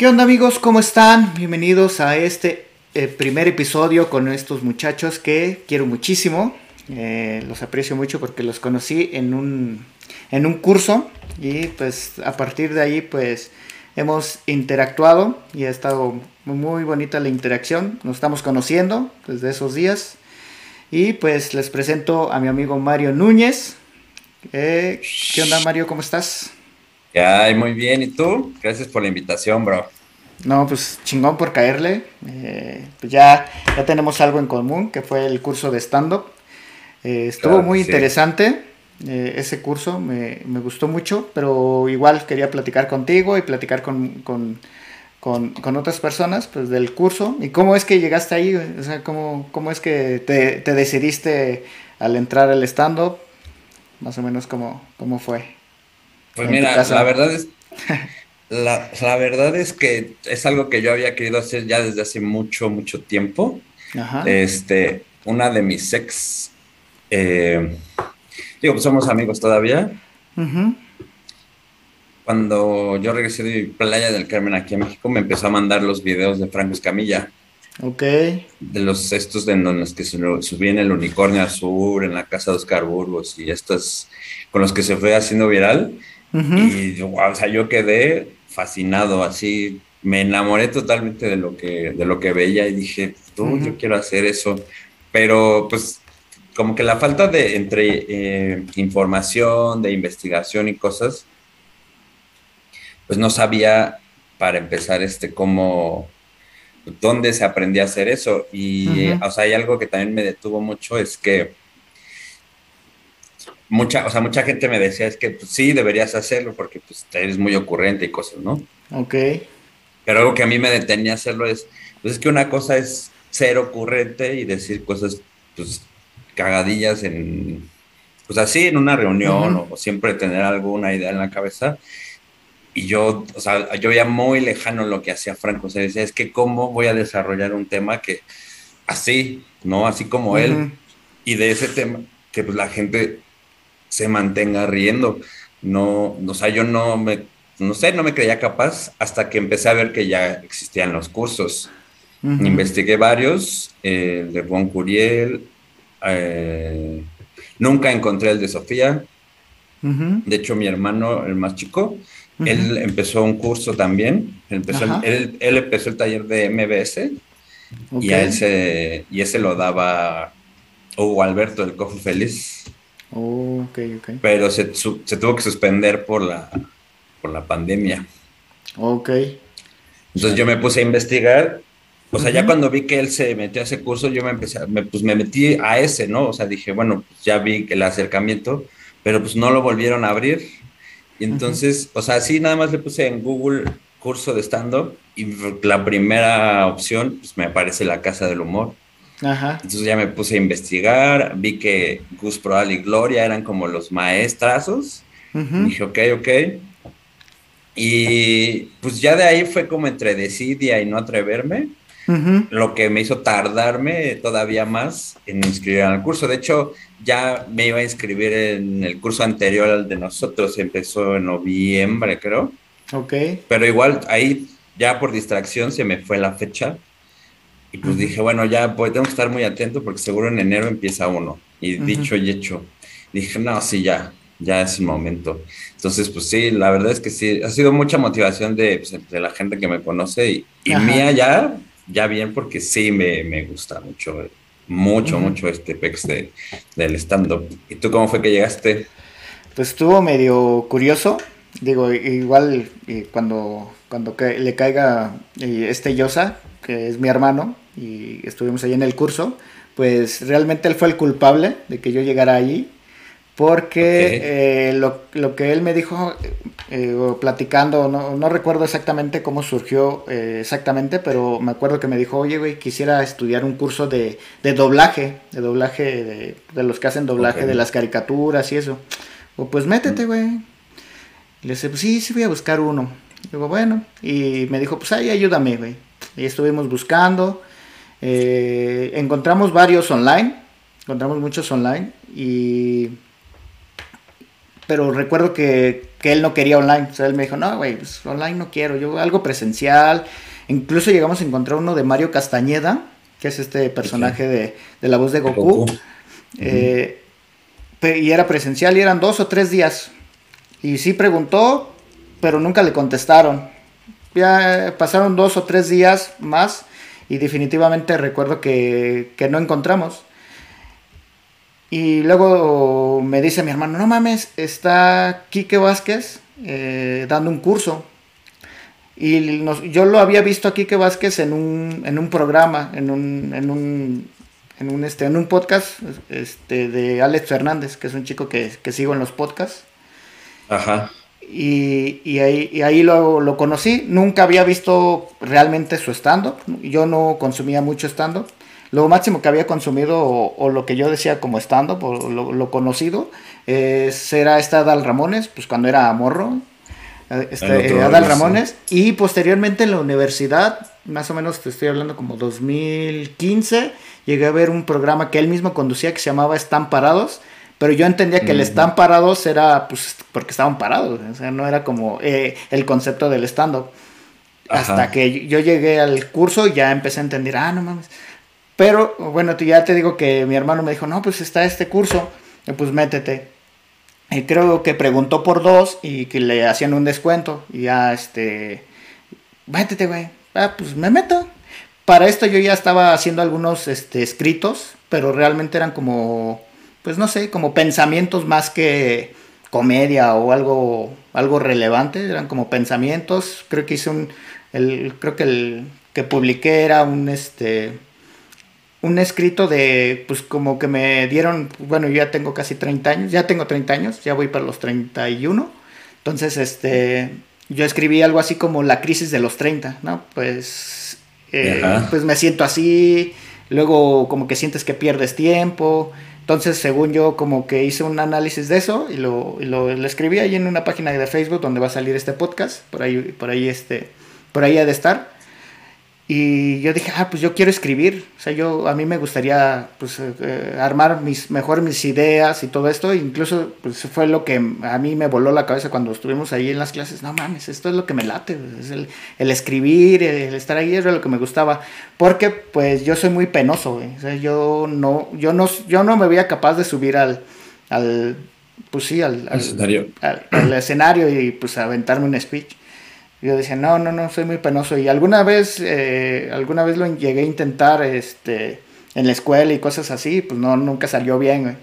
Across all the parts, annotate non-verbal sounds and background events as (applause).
¿Qué onda amigos? ¿Cómo están? Bienvenidos a este eh, primer episodio con estos muchachos que quiero muchísimo. Eh, los aprecio mucho porque los conocí en un, en un curso y pues a partir de ahí pues hemos interactuado y ha estado muy bonita la interacción. Nos estamos conociendo desde esos días. Y pues les presento a mi amigo Mario Núñez. Eh, ¿Qué onda Mario? ¿Cómo estás? Ay, muy bien. ¿Y tú? Gracias por la invitación, bro. No, pues chingón por caerle. Eh, pues ya, ya tenemos algo en común, que fue el curso de stand-up. Eh, estuvo muy interesante ese curso, me, me, gustó mucho, pero igual quería platicar contigo y platicar con, con con, con, otras personas pues, del curso. ¿Y cómo es que llegaste ahí? O sea, ¿cómo, cómo es que te, te, decidiste al entrar al stand-up? Más o menos, ¿cómo, cómo fue? Pues mira, la verdad es... La, la, verdad es que es algo que yo había querido hacer ya desde hace mucho, mucho tiempo. Ajá. Este, una de mis ex, eh, digo, pues somos amigos todavía. Uh cuando yo regresé de Playa del Carmen aquí en México, me empezó a mandar los videos de Franco Escamilla. Ok. De los estos de los que subí en el Unicornio Azul, en la casa de Oscar Burgos y estos con los que se fue haciendo viral. Y o sea, yo quedé fascinado, así me enamoré totalmente de lo que, de lo que veía y dije, tú, yo quiero hacer eso. Pero pues como que la falta de entre eh, información, de investigación y cosas, pues no sabía para empezar este cómo, dónde se aprendía a hacer eso. Y, o sea, hay algo que también me detuvo mucho, es que mucha, o sea, mucha gente me decía, es que pues, sí, deberías hacerlo porque pues, eres muy ocurrente y cosas, ¿no? Ok. Pero algo que a mí me detenía hacerlo es, pues es que una cosa es ser ocurrente y decir cosas, pues, cagadillas en, pues así, en una reunión o siempre tener alguna idea en la cabeza y yo, o sea, yo veía muy lejano lo que hacía Franco. O sea, decía, es que cómo voy a desarrollar un tema que así, ¿no? Así como él. Y de ese tema, que pues la gente se mantenga riendo. No, o sea, yo no me, no sé, no me creía capaz hasta que empecé a ver que ya existían los cursos. Investigué varios, el de Juan Curiel, eh, nunca encontré el de Sofía. De hecho, mi hermano, el más chico, él empezó un curso también, empezó él, él, empezó el taller de MBS y, a él se, y ese lo daba Hugo Alberto del Cojo Feliz. Oh, okay, okay. Pero se, se, tuvo que suspender por la, por la pandemia. Ok. Entonces yo me puse a investigar. O sea, ya cuando vi que él se metió a ese curso, yo me empecé, me, pues me metí a ese, ¿no? O sea, dije, bueno, pues ya vi el acercamiento, pero pues no lo volvieron a abrir. Y entonces, o sea, sí, nada más le puse en Google curso de stand-up y la primera opción, pues me aparece la Casa del Humor. Ajá. Entonces ya me puse a investigar, vi que Gus Proal y Gloria eran como los maestrazos. Dije, ok, ok. Y pues ya de ahí fue como entre decidia y no atreverme lo que me hizo tardarme todavía más en inscribir al curso. De hecho, ya me iba a inscribir en el curso anterior al de nosotros, empezó en noviembre, creo. Ok. Pero igual ahí ya por distracción se me fue la fecha. Y pues dije, bueno, ya pues, tengo que estar muy atento porque seguro en enero empieza uno. Y dicho y hecho, dije, no, sí, ya, ya es el momento. Entonces, pues sí, la verdad es que sí, ha sido mucha motivación de, pues, de la gente que me conoce y, y mía ya, ya bien porque sí me, me gusta mucho, mucho, mucho este pex de, del stand-up. ¿Y tú cómo fue que llegaste? Pues estuvo medio curioso. Digo, igual cuando, cuando le caiga este Yosa, que es mi hermano, y estuvimos ahí en el curso, pues realmente él fue el culpable de que yo llegara allí porque eh, lo, lo, que él me dijo, eh, platicando, no, no, recuerdo exactamente cómo surgió eh, exactamente, pero me acuerdo que me dijo, oye, güey, quisiera estudiar un curso de, de doblaje, de doblaje, de, de, los que hacen doblaje de las caricaturas y eso. O pues métete, güey. Le dije, pues sí, sí voy a buscar uno. Digo, bueno, y me dijo, pues ahí ayúdame, güey. Y estuvimos buscando, encontramos varios online, encontramos muchos online y pero recuerdo que, que él no quería online. O sea, él me dijo, no, güey, pues online no quiero, yo algo presencial. Incluso llegamos a encontrar uno de Mario Castañeda, que es este personaje de, de, la voz de Goku. Eh, y era presencial y eran dos o tres días. Y sí preguntó, pero nunca le contestaron. Ya pasaron dos o tres días más y definitivamente recuerdo que, que no encontramos. Y luego me dice mi hermano, no mames, está Quique Vázquez eh, dando un curso. Y yo lo había visto a Quique Vázquez en un, en un programa, en un, en un, en un, este, en un podcast este, de Alex Fernández, que es un chico que, que sigo en los podcasts. Ajá. Y, y, ahí, y ahí lo, lo, conocí. Nunca había visto realmente su stand-up. Yo no consumía mucho stand-up. Lo máximo que había consumido, o, lo que yo decía como stand-up, o lo, conocido, era esta Adal Ramones, pues cuando era morro. Eh, este, eh, Adal Ramones. Y posteriormente en la universidad, más o menos te estoy hablando como 2015, llegué a ver un programa que él mismo conducía que se llamaba Están Parados. Pero yo entendía que el están parados era pues porque estaban parados, o sea, no era como eh, el concepto del stand-up. Hasta que yo llegué al curso y ya empecé a entender, ah, no mames. Pero bueno, ya te digo que mi hermano me dijo, no, pues está este curso, pues métete. Y creo que preguntó por dos y que le hacían un descuento. Y ya, este, métete, güey. Ah, pues me meto. Para esto yo ya estaba haciendo algunos este, escritos, pero realmente eran como, pues no sé, como pensamientos más que comedia o algo, algo relevante. Eran como pensamientos. Creo que hice un, el, creo que el que publiqué era un, este, un escrito de, pues como que me dieron, bueno, yo ya tengo casi 30 años, ya tengo 30 años, ya voy para los 31. Entonces, este, yo escribí algo así como la crisis de los 30, ¿no? Pues, eh, pues me siento así, luego como que sientes que pierdes tiempo. Entonces, según yo, como que hice un análisis de eso y lo, lo, escribí ahí en una página de Facebook donde va a salir este podcast, por ahí, por ahí, este, por ahí ha de estar. Y yo dije, ah, pues yo quiero escribir. O sea, yo, a mí me gustaría, pues, eh, eh, armar mis, mejor mis ideas y todo esto. incluso, pues, fue lo que a mí me voló la cabeza cuando estuvimos ahí en las clases. No mames, esto es lo que me late. Es el, el escribir, el estar ahí, era lo que me gustaba. Porque, pues, yo soy muy penoso, güey. O sea, yo no, yo no, yo no me veía capaz de subir al, al pues sí, al, al, escenario. al escenario y, pues, aventarme un speech yo decía, no, no, no, soy muy penoso. Y alguna vez, eh, alguna vez lo llegué a intentar este, en la escuela y cosas así, pues no, nunca salió bien, güey.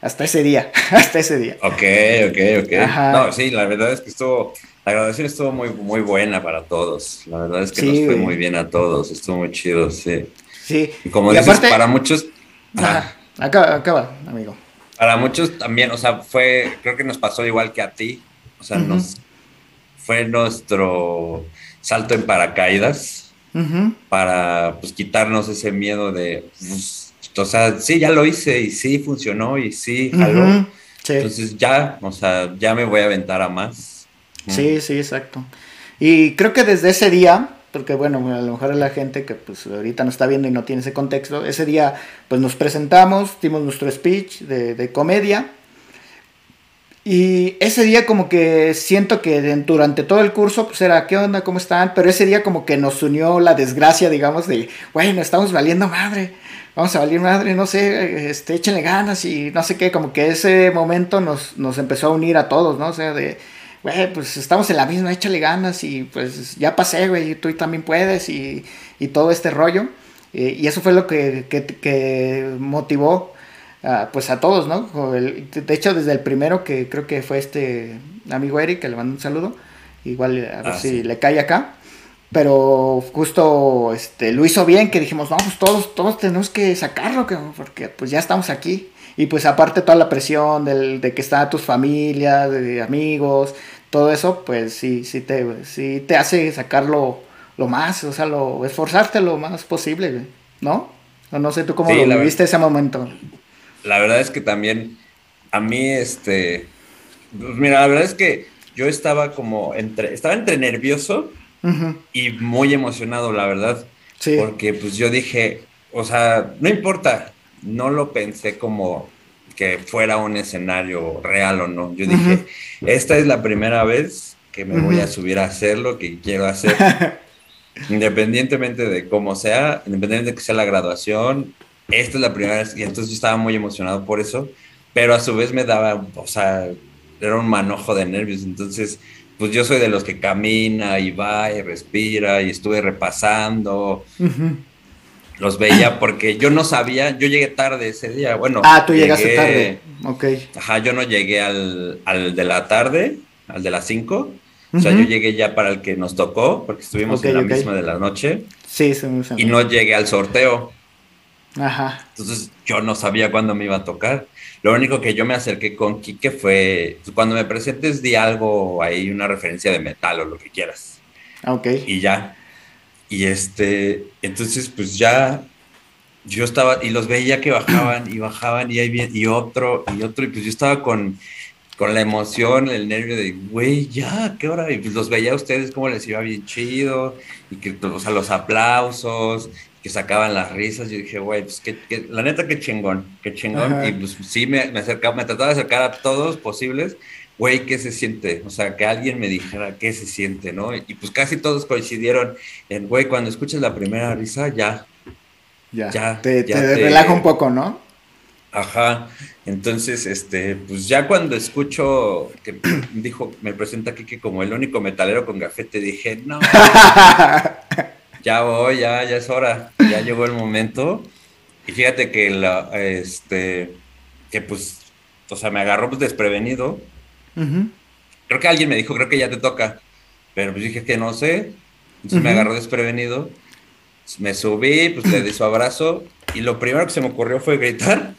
Hasta ese día, (laughs) hasta ese día. Ok, ok, ok. No, sí, la verdad es que estuvo, la graduación estuvo muy, muy buena para todos. La verdad es que nos fue muy bien a todos, estuvo muy chido, sí. Sí. Y como dices, para muchos... Ajá, acaba, acaba, amigo. Para muchos también, o sea, fue, creo que nos pasó igual que a ti. O sea, nos fue nuestro salto en paracaídas para pues, quitarnos ese miedo de, pues, o sea, sí, ya lo hice y sí funcionó y sí, jaló. Entonces ya, o sea, ya me voy a aventar a más. Sí, sí, exacto. Y creo que desde ese día, porque bueno, a lo mejor la gente que pues ahorita no está viendo y no tiene ese contexto, ese día pues nos presentamos, dimos nuestro speech de, de comedia y ese día como que siento que durante todo el curso pues era, ¿qué onda? ¿Cómo están? Pero ese día como que nos unió la desgracia, digamos, de, bueno, estamos valiendo madre, vamos a valer madre, no sé, este, échenle ganas y no sé qué, como que ese momento nos, nos empezó a unir a todos, ¿no? O sea, de, güey, pues estamos en la misma, échale ganas y pues ya pasé, güey, tú también puedes y, y todo este rollo. y eso fue lo que, que, que motivó pues a todos, ¿no? de hecho, desde el primero que creo que fue este amigo Eric, que le mando un saludo, igual a ver ah, si le cae acá. Pero justo este, lo hizo bien, que dijimos, no, pues todos, todos tenemos que sacarlo, porque pues ya estamos aquí. Y pues aparte toda la presión del, de que está tus familias, de amigos, todo eso, pues sí, sí te, sí te hace sacarlo lo más, o sea, lo, esforzarte lo más posible, ¿no? No, sé tú cómo lo viviste ese momento la verdad es que también a mí, este, pues mira, la verdad es que yo estaba como entre, estaba entre nervioso y muy emocionado, la verdad. Sí. Porque pues yo dije, o sea, no importa, no lo pensé como que fuera un escenario real o no. Yo dije, esta es la primera vez que me voy a subir a hacer lo que quiero hacer. (laughs) independientemente de cómo sea, independientemente de que sea la graduación, esta es la primera vez y entonces yo estaba muy emocionado por eso, pero a su vez me daba, o sea, era un manojo de nervios, entonces pues yo soy de los que camina y va y respira y estuve repasando. Los veía porque yo no sabía, yo llegué tarde ese día, bueno. Ah, tú llegaste tarde, ok. Ajá, yo no llegué al, al de la tarde, al de las 5. O sea, yo llegué ya para el que nos tocó, porque estuvimos en la misma de la noche. Sí, sí, Y no llegué al sorteo. Ajá. Entonces yo no sabía cuándo me iba a tocar. Lo único que yo me acerqué con Quique fue, cuando me presentes di algo ahí, una referencia de metal o lo que quieras. Ok. Y ya. Y este, entonces pues ya yo estaba, y los veía que bajaban y bajaban y ahí y otro y otro, y pues yo estaba con, con la emoción, el nervio de, güey, ya, ¿qué hora? Y pues los veía a ustedes como les iba bien chido, y que, o sea, los aplausos, que sacaban las risas, yo dije, güey, pues que, la neta, qué chingón, qué chingón, y pues sí, me, me acercaba, me trataba de acercar a todos posibles, güey, ¿qué se siente? O sea, que alguien me dijera qué se siente, ¿no? Y, pues casi todos coincidieron en, güey, cuando escuchas la primera risa, ya. Ya, ya te, te, relaja un poco, ¿no? Ajá. Entonces, este, pues ya cuando escucho que (clears throat) dijo, me presenta que como el único metalero con gafete, dije, no, (laughs) ya voy, ya, ya es hora, ya llegó el momento. Y fíjate que la, este, que pues, o sea, me agarró pues desprevenido Creo que alguien me dijo, creo que ya te toca. Pero pues dije que no sé. Entonces me agarró desprevenido. Me subí, pues le di su abrazo. Y lo primero que se me ocurrió fue gritar.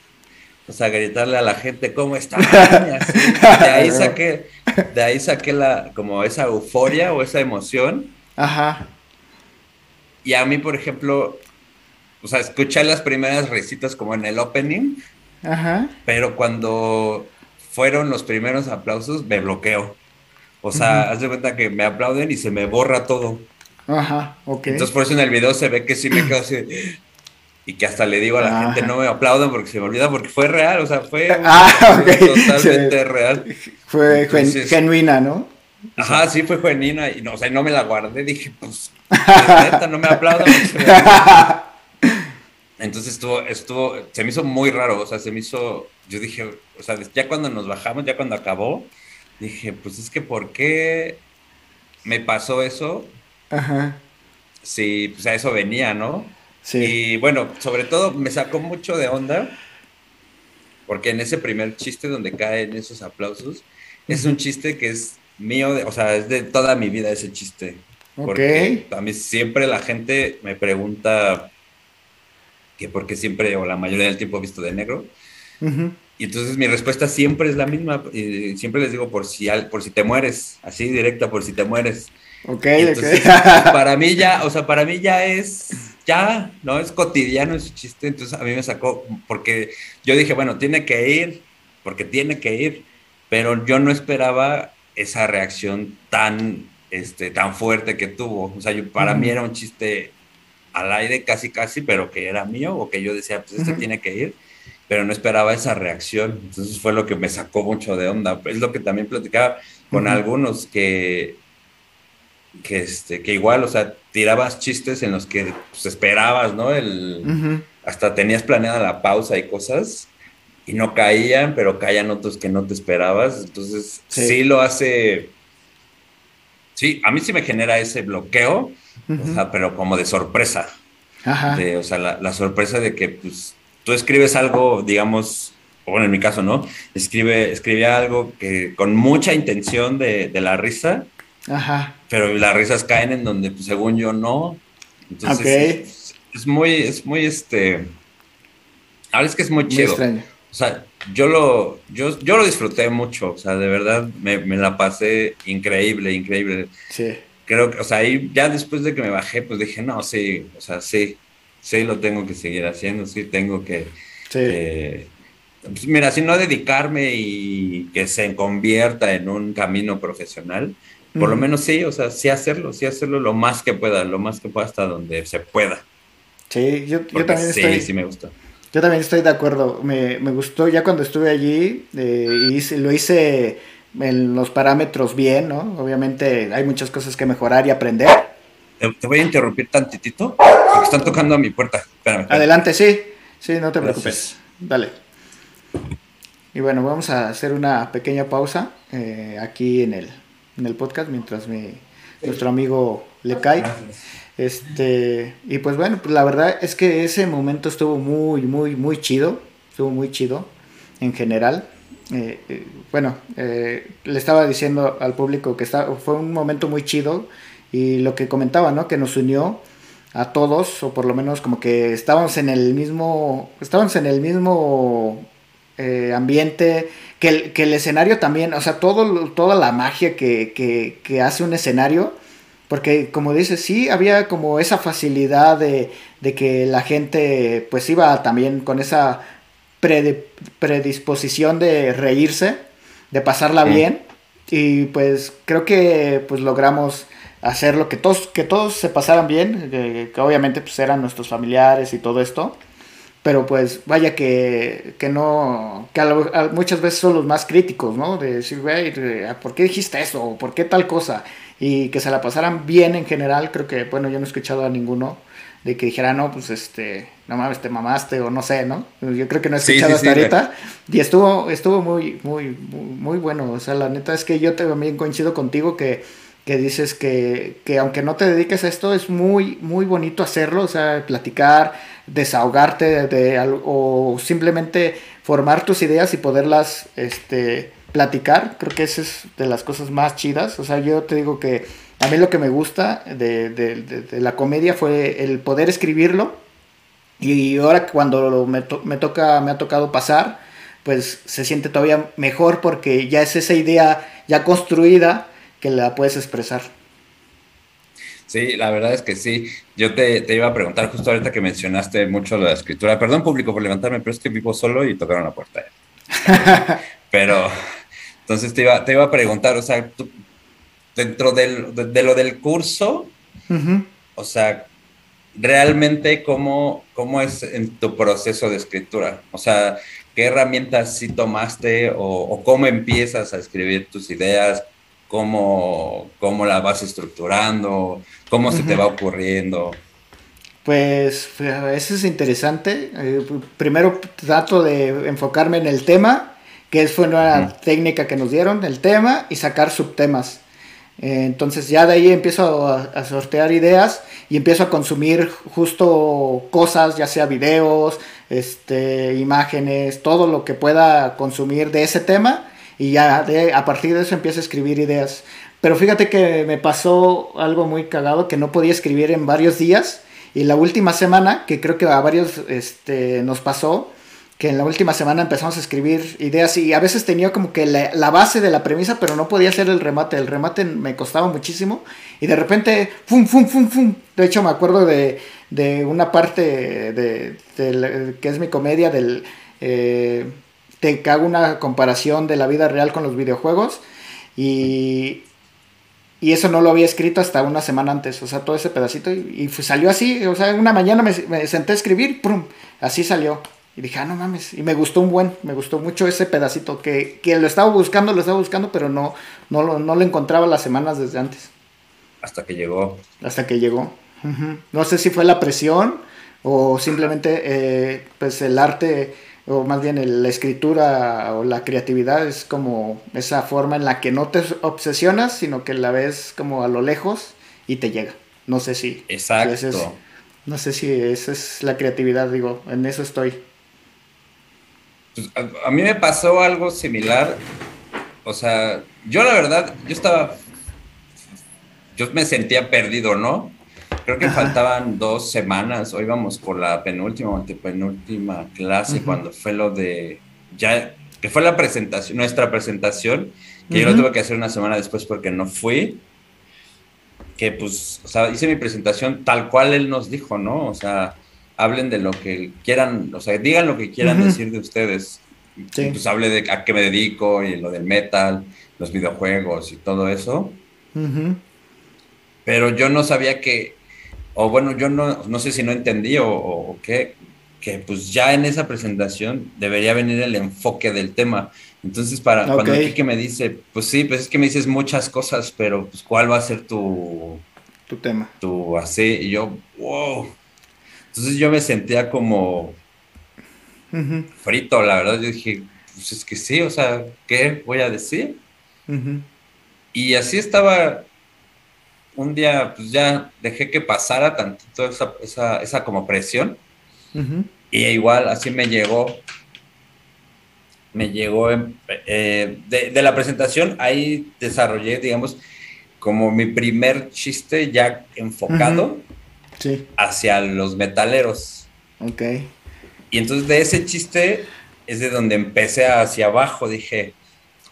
O sea, gritarle a la gente, ¿cómo está? De ahí (laughs) saqué, de ahí saqué la, como esa euforia o esa emoción. Ajá. Y a mí, por ejemplo, o sea, escuché las primeras recitas como en el opening. Ajá. Pero cuando fueron los primeros aplausos, me bloqueo. O sea, haz de cuenta que me aplauden y se me borra todo. Ajá, ok. Entonces por eso en el video se ve que sí me quedo así. (gasps) Y que hasta le digo a la gente, no me aplaudan porque se me olvida, porque fue real, o sea, fue ah, (laughs) totalmente real. Fue genuina, ¿no? Ajá, sí, fue genuina. Y no, o sea, no me la guardé, dije, pues, neta, no me aplaudan. (laughs) Entonces estuvo, estuvo, se me hizo muy raro, o sea, se me hizo, yo dije, o sea, ya cuando nos bajamos, ya cuando acabó, dije, pues es que ¿por qué me pasó eso? Ajá. Sí, pues a eso venía, ¿no? Sí. Y bueno, sobre todo me sacó mucho de onda, porque en ese primer chiste donde caen esos aplausos, es un chiste que es mío, o sea, es de toda mi vida ese chiste. Porque a mí siempre la gente me pregunta que porque siempre o la mayoría del tiempo he visto de negro. Y entonces mi respuesta siempre es la misma, y siempre les digo por si, por si te mueres, así directa, por si te mueres. Ok, (laughs) Para mí ya, o sea, para mí ya es, ya, ¿no? Es cotidiano ese chiste, entonces a mí me sacó, porque yo dije, bueno, tiene que ir, porque tiene que ir, pero yo no esperaba esa reacción tan, este, tan fuerte que tuvo. O sea, para mí era un chiste al aire casi casi, pero que era mío o que yo decía, pues este tiene que ir, pero no esperaba esa reacción. Entonces fue lo que me sacó mucho de onda. Es lo que también platicaba con algunos que, que, este, que igual, o sea, tirabas chistes en los que pues, esperabas, ¿no? El, Hasta tenías planeada la pausa y cosas y no caían, pero caían otros que no te esperabas. Entonces sí, sí lo hace... Sí, a mí sí me genera ese bloqueo, o sea, pero como de sorpresa. Ajá. o sea, la, sorpresa de que pues, tú escribes algo, digamos, bueno, en mi caso, ¿no? Escribe, escribe algo que con mucha intención de, de la risa, Ajá. pero las risas caen en donde, pues, según yo, no. Entonces, es, muy, es muy, este, ahora es que es muy, chido. O sea, yo lo, yo, yo lo disfruté mucho, o sea, de verdad me, me la pasé increíble, increíble. Sí creo que, o sea, ahí ya después de que me bajé, pues dije, no, sí, o sea, sí, sí lo tengo que seguir haciendo, sí tengo que... Sí. pues mira, si no dedicarme y que se convierta en un camino profesional, por lo menos sí, o sea, sí hacerlo, sí hacerlo lo más que pueda, lo más que pueda hasta donde se pueda. Sí, yo, yo también sí, estoy... Sí, me gusta. Yo también estoy de acuerdo. Me, gustó ya cuando estuve allí eh, y lo hice en los parámetros bien, ¿no? Obviamente hay muchas cosas que mejorar y aprender. Te, voy a interrumpir tantitito porque están tocando a mi puerta. Espérame, Adelante, sí. Sí, no te preocupes. Dale. Y bueno, vamos a hacer una pequeña pausa eh, aquí en el, en el podcast mientras mi, nuestro amigo le cae. Este, y pues bueno, pues la verdad es que ese momento estuvo muy, muy, muy chido. Estuvo muy chido en general. Eh, eh, bueno, eh, le estaba diciendo al público que está, fue un momento muy chido y lo que comentaba, ¿no? Que nos unió a todos, o por lo menos como que estábamos en el mismo, estábamos en el mismo ambiente, que el, que el, escenario también, o sea, todo, toda la magia que, que, que hace un escenario porque como dices, sí, había como esa facilidad de, que la gente pues iba también con esa predisposición de reírse, de pasarla bien. Y pues creo que pues logramos hacer lo que todos, que todos se pasaran bien, que, obviamente pues eran nuestros familiares y todo esto. Pero pues vaya que, que no, que muchas veces son los más críticos, ¿no? De decir, güey, ¿por qué dijiste eso? ¿Por qué tal cosa? Y que se la pasaran bien en general. Creo que, bueno, yo no he escuchado a ninguno de que dijera, no, pues este, no mames, te mamaste o no sé, ¿no? Yo creo que no he escuchado hasta ahorita. Y estuvo, estuvo muy, muy, muy, bueno. O sea, la neta es que yo también coincido contigo que, que dices que, que, aunque no te dediques a esto, es muy, muy bonito hacerlo, o sea, platicar, desahogarte de, o simplemente formar tus ideas y poderlas, este, platicar, creo que esa es de las cosas más chidas. O sea, yo te digo que a mí lo que me gusta de, la comedia fue el poder escribirlo. Y ahora cuando me, me, toca, me ha tocado pasar, pues se siente todavía mejor porque ya es esa idea ya construida que la puedes expresar. Sí, la verdad es que sí. Yo te, iba a preguntar justo ahorita que mencionaste mucho la escritura. Perdón, público, por levantarme, pero es que vivo solo y tocaron la puerta. (laughs) pero entonces te iba, te iba a preguntar, o sea, dentro de, lo del curso, o sea, realmente cómo, cómo es en tu proceso de escritura? O sea, ¿qué herramientas sí tomaste o, cómo empiezas a escribir tus ideas? ¿Cómo, cómo la vas estructurando? ¿Cómo se te va ocurriendo? Pues eso es interesante. Eh, primero trato de enfocarme en el tema que fue una técnica que nos dieron, el tema y sacar subtemas. Eh, entonces ya de ahí empiezo a, sortear ideas y empiezo a consumir justo cosas, ya sea videos, este, imágenes, todo lo que pueda consumir de ese tema y ya de, a partir de eso empiezo a escribir ideas. Pero fíjate que me pasó algo muy cagado que no podía escribir en varios días y la última semana, que creo que a varios este, nos pasó, que en la última semana empezamos a escribir ideas y a veces tenía como que la, base de la premisa, pero no podía hacer el remate. El remate me costaba muchísimo y de repente, ¡fum, fum, fum, fum! De hecho, me acuerdo de, una parte de, que es mi comedia del... Eh, te hago una comparación de la vida real con los videojuegos y, y eso no lo había escrito hasta una semana antes, o sea, todo ese pedacito y, salió así, o sea, una mañana me, me senté a escribir, ¡prum! Así salió. Y dije, ah, no mames. Y me gustó un buen, me gustó mucho ese pedacito que, lo estaba buscando, lo estaba buscando, pero no, no, lo, no lo encontraba las semanas desde antes. Hasta que llegó. Hasta que llegó. No sé si fue la presión o simplemente eh, pues el arte o más bien la escritura o la creatividad es como esa forma en la que no te obsesionas, sino que la ves como a lo lejos y te llega. No sé si. Exacto. no sé si esa es la creatividad, digo, en eso estoy. Pues, a, mí me pasó algo similar. O sea, yo la verdad, yo estaba, yo me sentía perdido, ¿no? Creo que faltaban dos semanas, hoy vamos por la penúltima o antepenúltima clase, cuando fue lo de, ya, que fue la presentación, nuestra presentación, que yo lo tuve que hacer una semana después porque no fui, que pues, o sea, hice mi presentación tal cual él nos dijo, ¿no? O sea, hablen de lo que quieran, o sea, digan lo que quieran decir de ustedes. Pues hable de a qué me dedico y lo del metal, los videojuegos y todo eso. Pero yo no sabía que, o bueno, yo no, no sé si no entendí o, qué, que pues ya en esa presentación debería venir el enfoque del tema. Entonces, para cuando Kike me dice, pues sí, pues es que me dices muchas cosas, pero pues cuál va a ser tu... Tu tema. Tu así, y yo, wow. Entonces yo me sentía como frito, la verdad. Yo dije, pues es que sí, o sea, ¿qué voy a decir? Y así estaba. Un día, pues ya dejé que pasara tantito esa, esa, esa como presión. Y igual así me llegó, me llegó, eh, de, la presentación, ahí desarrollé, digamos, como mi primer chiste ya enfocado hacia los metaleros. Ok. Y entonces de ese chiste es de donde empecé hacia abajo, dije,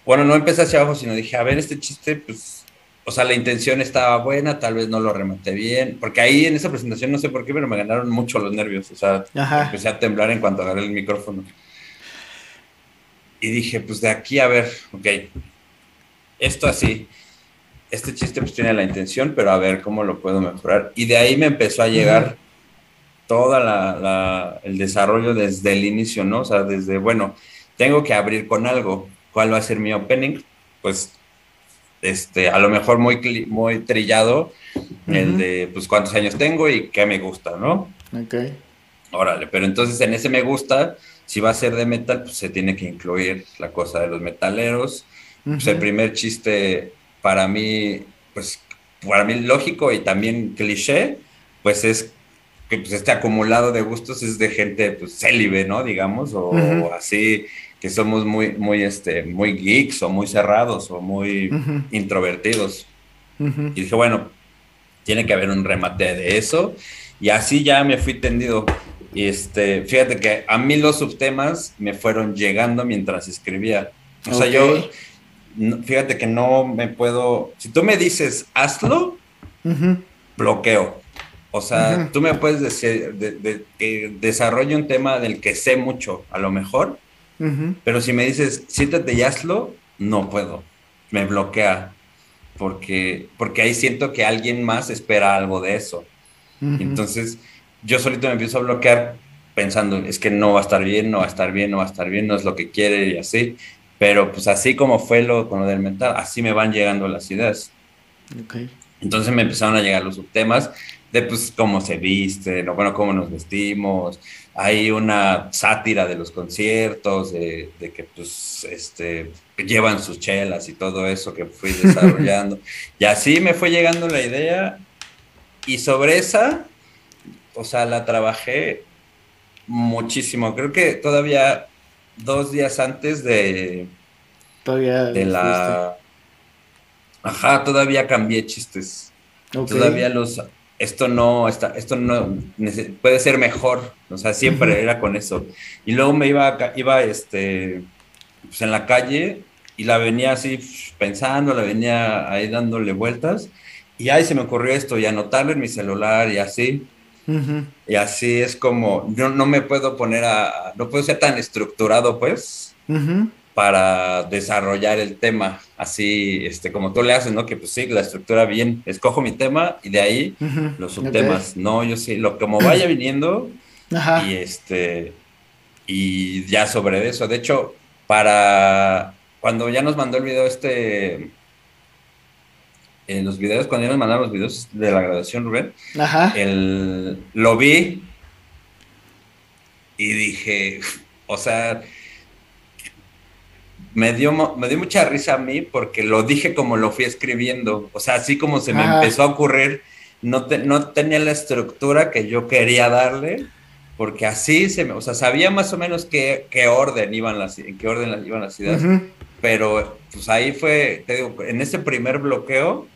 bueno, no empecé hacia abajo, sino dije, a ver, este chiste, pues, o sea, la intención estaba buena, tal vez no lo rematé bien, porque ahí en esa presentación no sé por qué, pero me ganaron mucho los nervios, o sea, empecé a temblar en cuanto agarré el micrófono. Y dije, pues de aquí a ver, ok, esto así, este chiste pues tiene la intención, pero a ver cómo lo puedo mejorar. Y de ahí me empezó a llegar todo la, el desarrollo desde el inicio, ¿no? O sea, desde, bueno, tengo que abrir con algo. ¿Cuál va a ser mi opening? Pues, este, a lo mejor muy, muy trillado, el de, pues, cuántos años tengo y qué me gusta, ¿no? Ok. Órale, pero entonces en ese me gusta, si va a ser de metal, pues se tiene que incluir la cosa de los metaleros. Pues el primer chiste para mí, pues, para mí lógico y también cliché, pues es que pues, este acumulado de gustos es de gente pues célibe, ¿no? Digamos, o, así que somos muy, muy, este, muy geeks o muy cerrados o muy introvertidos. Y dije, bueno, tiene que haber un remate de eso. Y así ya me fui tendido. Y este, fíjate que a mí los subtemas me fueron llegando mientras escribía. O sea, yo, fíjate que no me puedo, si tú me dices, hazlo, bloqueo. O sea, tú me puedes decir de, que desarrolle un tema del que sé mucho, a lo mejor, pero si me dices, siéntate y hazlo, no puedo. Me bloquea. Porque, porque ahí siento que alguien más espera algo de eso. Entonces, yo solito me empiezo a bloquear pensando, es que no va a estar bien, no va a estar bien, no va a estar bien, no es lo que quiere y así. Pero pues así como fue lo con lo del mental, así me van llegando las ideas. Entonces me empezaron a llegar los subtemas de pues cómo se viste, ¿no? bueno, cómo nos vestimos. Hay una sátira de los conciertos, de, que pues este, llevan sus chelas y todo eso que fui (laughs) desarrollando. y así me fue llegando la idea y sobre esa, o sea, la trabajé muchísimo. Creo que todavía dos días antes de... Todavía... De la... Ajá, todavía cambié chistes. Todavía los esto no está, esto no puede ser mejor, o sea, siempre era con eso. Y luego me iba, iba este, pues en la calle y la venía así pensando, la venía ahí dándole vueltas y ahí se me ocurrió esto y anotarlo en mi celular y así. Y así es como, yo no me puedo poner a, no puedo ser tan estructurado pues, para desarrollar el tema, así este, como tú le haces, ¿no? Que pues sí, la estructura bien, escojo mi tema y de ahí los subtemas, no, yo sí, lo como vaya (clears throat) viniendo y este, y ya sobre eso, de hecho, para cuando ya nos mandó el video este, en los videos, cuando ya nos mandaron los videos de la graduación, Rubén, El, lo vi y dije, o sea, me dio, me dio mucha risa a mí porque lo dije como lo fui escribiendo. O sea, así como se me empezó a ocurrir, no, no tenía la estructura que yo quería darle, porque así se me, o sea, sabía más o menos qué, qué orden iban las, en qué orden iban las ideas. Pero pues ahí fue, te digo, en ese primer bloqueo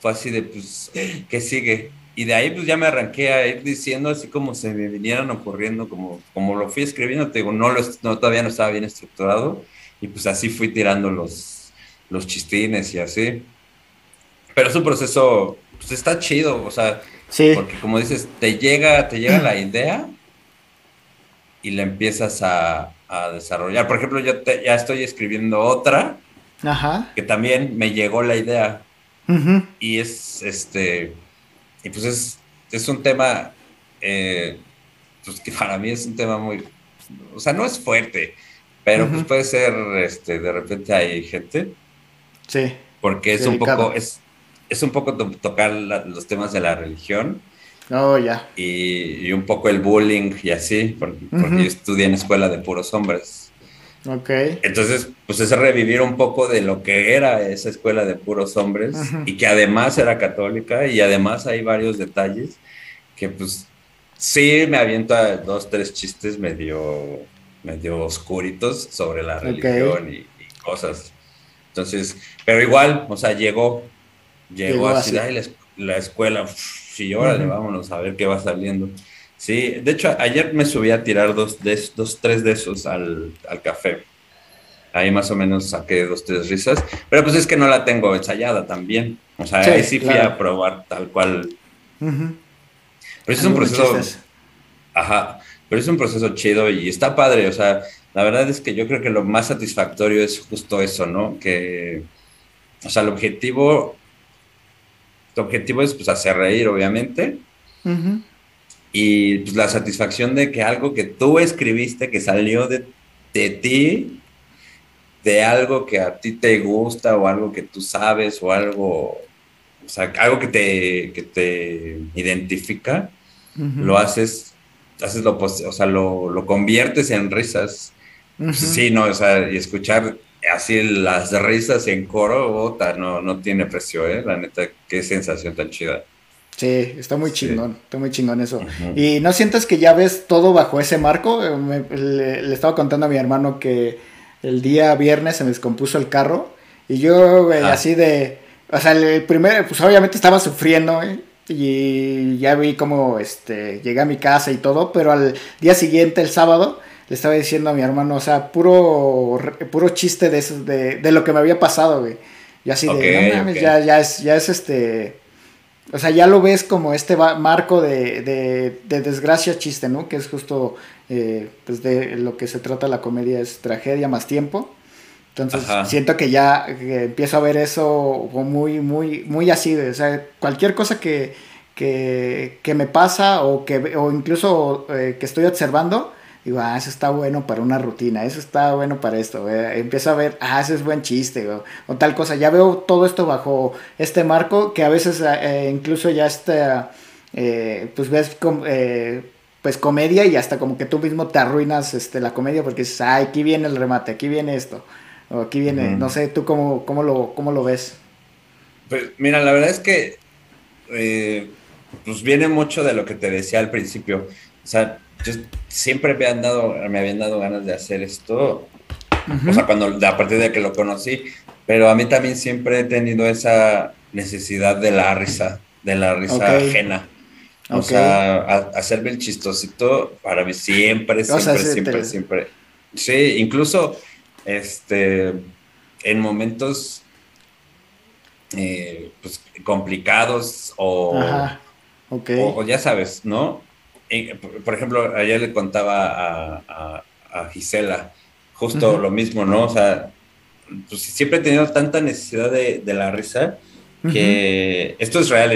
fue así de, pues, ¿qué sigue? Y de ahí pues ya me arranqué a ir diciendo así como se me vinieran ocurriendo, como, como lo fui escribiendo, te digo, no, lo, no todavía no estaba bien estructurado y pues así fui tirando los, los chistines y así. Pero es un proceso, pues está chido, o sea, porque como dices, te llega, te llega la (clears throat) idea y la empiezas a, desarrollar. Por ejemplo, yo ya estoy escribiendo otra que también me llegó la idea. Y es este, y pues es, es un tema eh, pues que para mí es un tema muy, o sea, no es fuerte, pero pues puede ser, este, de repente hay gente. Sí. Porque es un poco, es, es un poco tocar los temas de la religión. Oh, ya. Y, un poco el bullying y así, porque, yo estudié en escuela de puros hombres. Ok. Entonces, pues es revivir un poco de lo que era esa escuela de puros hombres y que además era católica y además hay varios detalles que pues sí me aviento a dos, tres chistes medio, medio oscuritos sobre la religión y, cosas. Entonces, pero igual, o sea, llegó, llegó, así, la, escuela, sí, órale, vámonos a ver qué va saliendo. Sí, de hecho, ayer me subí a tirar dos, de, dos tres de esos al, café. Ahí más o menos saqué dos, tres risas. Pero pues es que no la tengo ensayada también. O sea, ahí sí fui a probar tal cual. Pero es un proceso. Ajá. Pero es un proceso chido y está padre. O sea, la verdad es que yo creo que lo más satisfactorio es justo eso, ¿no? Que. O sea, el objetivo. Tu objetivo es pues hacer reír, obviamente. Y pues la satisfacción de que algo que tú escribiste, que salió de, de ti, de algo que a ti te gusta o algo que tú sabes o algo, o sea, algo que te, que te identifica, lo haces, haces lo, o sea, lo, lo conviertes en risas. Sí, no, o sea, y escuchar así las risas en coro, no, no tiene precio, ¿eh? La neta, qué sensación tan chida. Sí, está muy chingón, está muy chingón eso. Y no sientes que ya ves todo bajo ese marco. Eh, le, estaba contando a mi hermano que el día viernes se me descompuso el carro y yo ah. así de, o sea, el primer, pues obviamente estaba sufriendo, ¿eh? y ya vi cómo este, llegué a mi casa y todo, pero al día siguiente, el sábado, le estaba diciendo a mi hermano, o sea, puro, puro chiste de, eso, de, lo que me había pasado, güey. Y así de, no mames, ya, ya, es, ya es este, o sea, ya lo ves como este marco de, de, desgracia chiste, ¿no? Que es justo, eh, pues de lo que se trata la comedia, es tragedia más tiempo. Entonces siento que ya empiezo a ver eso muy, muy, muy así. O sea, cualquier cosa que, que, que me pasa o, que, o incluso eh, que estoy observando, digo, ah, eso está bueno para una rutina, eso está bueno para esto. Empiezo a ver, ah, ese es buen chiste o, tal cosa. Ya veo todo esto bajo este marco que a veces eh, incluso ya está, eh, pues ves... pues comedia y hasta como que tú mismo te arruinas este, la comedia porque dices, ay, aquí viene el remate, aquí viene esto. O aquí viene, no sé, ¿tú cómo, cómo, lo, cómo lo ves? Pues mira, la verdad es que eh, pues viene mucho de lo que te decía al principio. O sea, yo siempre me, han dado, me habían dado ganas de hacer esto, o sea, cuando, a partir de que lo conocí, pero a mí también siempre he tenido esa necesidad de la risa, de la risa ajena. O sea, hacerme el chistosito para mí siempre, siempre, siempre, siempre. Sí, incluso este, en momentos eh, pues, complicados o, o, ya sabes, ¿no? Por ejemplo, ayer le contaba a, Gisela justo lo mismo, ¿no? O sea, pues siempre he tenido tanta necesidad de, la risa que esto es real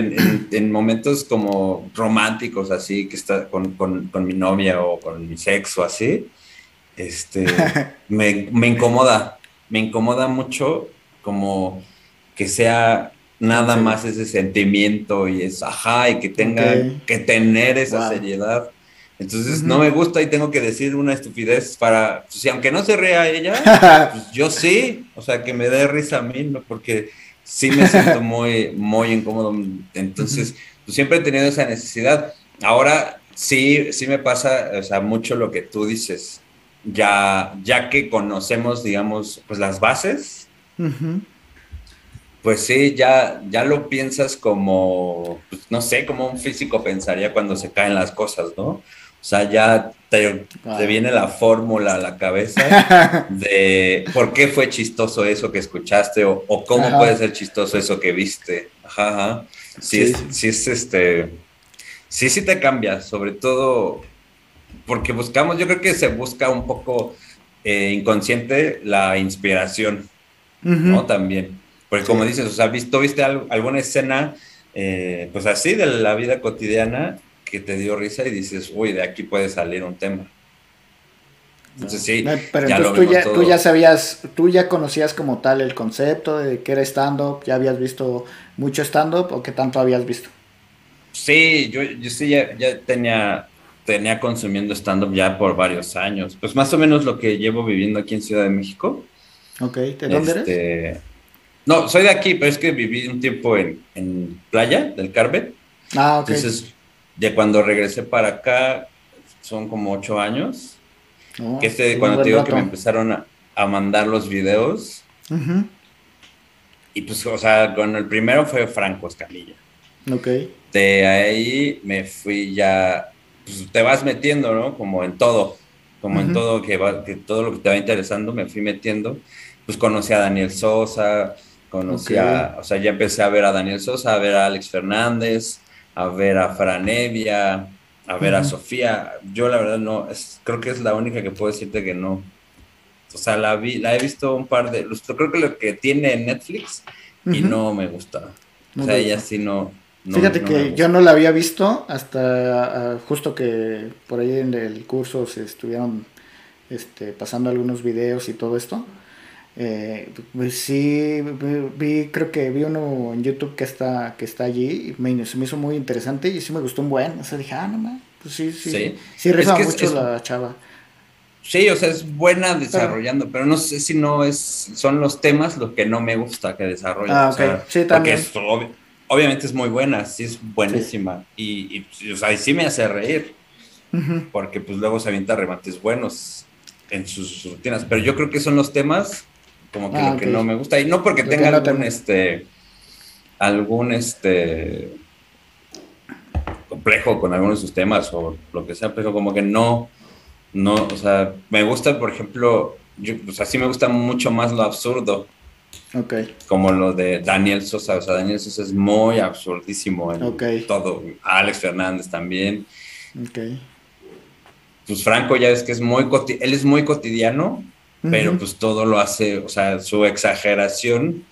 en, momentos como románticos, así, que está con, con, mi novia o con mi sexo, así este, (laughs) me, me, incomoda, me incomoda mucho como que sea nada más ese sentimiento y es ajá y que tenga que tener esa seriedad. Entonces no me gusta y tengo que decir una estupidez para, pues, si aunque no se rea ella, (laughs) pues yo sí, o sea, que me dé risa a mí, ¿no? porque sí me siento (laughs) muy, muy incómodo. Entonces, pues, siempre he tenido esa necesidad. Ahora sí, sí me pasa, o sea, mucho lo que tú dices ya, ya que conocemos, digamos, pues las bases, pues sí, ya, ya lo piensas como, pues, no sé, como un físico pensaría cuando se caen las cosas, ¿no? O sea, ya te, viene la fórmula a la cabeza (laughs) de por qué fue chistoso eso que escuchaste o, cómo puede ser chistoso eso que viste. Ajá, Sí, Es, sí es este, sí, sí te cambia, sobre todo porque buscamos, yo creo que se busca un poco eh, inconsciente la inspiración, ¿no? También. Porque como dices, o sea, ¿visto, ¿viste alguna escena, eh, pues así, de la vida cotidiana? que te dio risa y dices, uy, de aquí puede salir un tema. Entonces sí, pero ya entonces tú, ya, tú ya sabías, tú ya conocías como tal el concepto de que era stand-up, ya habías visto mucho stand-up o qué tanto habías visto. Sí, yo, yo sí ya, ya tenía, tenía consumiendo stand-up ya por varios años, pues más o menos lo que llevo viviendo aquí en Ciudad de México. Ok, ¿de dónde eres? No, soy de aquí, pero es que viví un tiempo en, en Playa del Carmen. Ah, ok. Entonces, de cuando regresé para acá, son como ocho años. Oh, que este, cuando te digo que me empezaron a, a mandar los videos. Y pues, o sea, con el primero fue Franco Escamilla. Ok. De ahí me fui ya, pues te vas metiendo, ¿no? Como en todo, como en todo que, va, que todo lo que te va interesando, me fui metiendo. Pues conocí a Daniel Sosa, conocí a, o sea, ya empecé a ver a Daniel Sosa, a ver a Alex Fernández, a ver a Franevia, a ver a Sofía. Yo la verdad no, es, creo que es la única que puedo decirte que no. O sea, la, vi, la he visto un par de... Creo que lo que tiene Netflix y no me gusta. o sea, ella sí no... Fíjate que yo no la había visto hasta uh, justo que por ahí en el curso se estuvieron este, pasando algunos videos y todo esto. Eh, pues sí, vi, creo que vi uno en YouTube que está, que está allí y me, se me hizo muy interesante y sí me gustó un buen. O sea, dije, ah, no más, pues sí, sí, sí, sí reza mucho es, la chava. Sí, o sea, es buena desarrollando, pero, pero, no sé si no es, son los temas lo que no me gusta que desarrolla. Ah, ok, o sea, sí, también. Ob, obviamente es muy buena, sí es buenísima sí. Y, y, o sea, y sí me hace reír, uh -huh. porque pues luego se avienta remates buenos en sus rutinas, pero yo creo que son los temas como que ah, lo que okay. no me gusta y no porque lo tenga no algún este algún este complejo con algunos de sus temas o lo que sea pero como que no no o sea me gusta por ejemplo yo o sea sí me gusta mucho más lo absurdo okay. como lo de Daniel Sosa o sea Daniel Sosa es muy absurdísimo en okay. todo Alex Fernández también okay. pues Franco ya es que es muy él es muy cotidiano pero pues todo lo hace, o sea, su exageración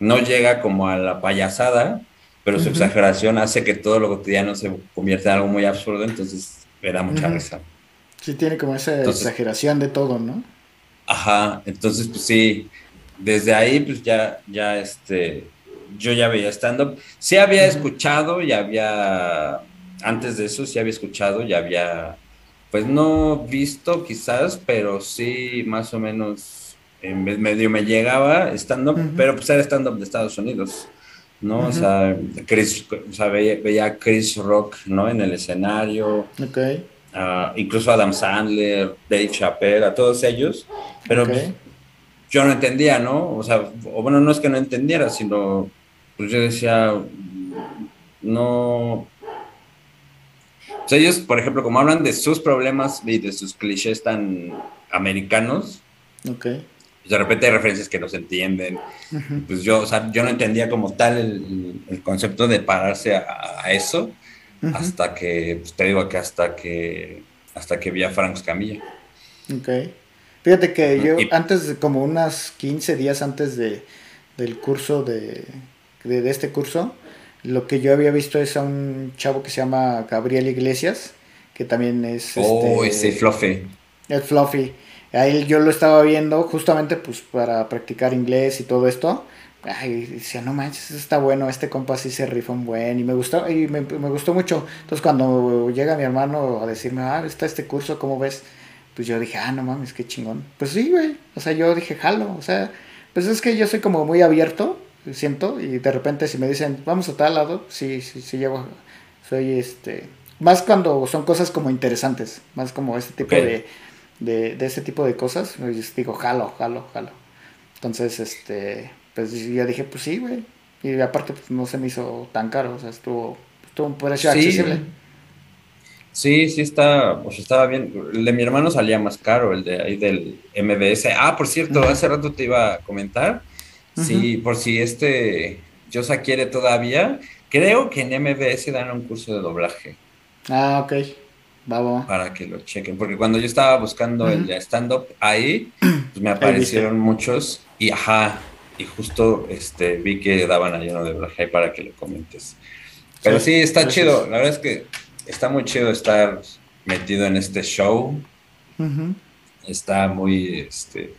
no llega como a la payasada, pero su uh -huh. exageración hace que todo lo cotidiano se convierta en algo muy absurdo, entonces me da mucha uh -huh. risa. Sí, tiene como esa entonces, exageración de todo, ¿no? Ajá, entonces pues sí, desde ahí pues ya, ya este, yo ya veía stand-up, sí había escuchado y había, antes de eso sí había escuchado y había pues no visto quizás, pero sí más o menos en medio me llegaba stand-up, uh -huh. pero pues era stand-up de Estados Unidos, ¿no? Uh -huh. O sea, Chris, o sea veía, veía, a Chris Rock, ¿no? En el escenario. Ok. Uh, incluso Adam Sandler, Dave Chappelle, a todos ellos, pero okay. pues, yo no entendía, ¿no? O sea, o bueno, no es que no entendiera, sino pues yo decía, no, sea, ellos, por ejemplo, como hablan de sus problemas y de sus clichés tan americanos, okay. pues de repente hay referencias que no se entienden. Uh -huh. Pues yo, o sea, yo no entendía como tal el, el concepto de pararse a, a eso uh -huh. hasta que, pues te digo que hasta que, hasta que vi a Frank Camilla. Ok. Fíjate que yo, y, antes, de, como unas 15 días antes de, del curso de, de, de este curso, lo que yo había visto es a un chavo que se llama Gabriel Iglesias, que también es... Oh, este, ese Fluffy. El Fluffy. Ahí yo lo estaba viendo justamente pues para practicar inglés y todo esto. Ay, decía, no manches, está bueno, este compa sí se rifa un buen y me gustó, y me, me, gustó mucho. Entonces cuando llega mi hermano a decirme, ah, está este curso, ¿cómo ves? Pues yo dije, ah, no mames, qué chingón. Pues sí, güey. O sea, yo dije, jalo. O sea, pues es que yo soy como muy abierto siento, y de repente si me dicen, vamos a tal lado, sí, sí, sí llego, soy este, más cuando son cosas como interesantes, más como este tipo okay. de, de, de, ese tipo de cosas, pues digo, jalo, jalo, jalo. Entonces, este, pues ya dije, pues sí, güey, y aparte pues, no se me hizo tan caro, o sea, estuvo, estuvo un precio sí. accesible. Sí, sí está, pues estaba bien. El de mi hermano salía más caro, el de ahí del MBS. Ah, por cierto, uh -huh. hace rato te iba a comentar Sí, por si este Yosa quiere todavía, creo que en MBS dan un curso de doblaje. Ah, ok. Va, va. Para que lo chequen, porque cuando yo estaba buscando uh -huh. el de stand-up ahí, pues me aparecieron muchos y ajá, y justo este vi que daban ahí uno de doblaje para que lo comentes. Pero sí, sí está Gracias. chido, la verdad es que está muy chido estar metido en este show. Está muy, este,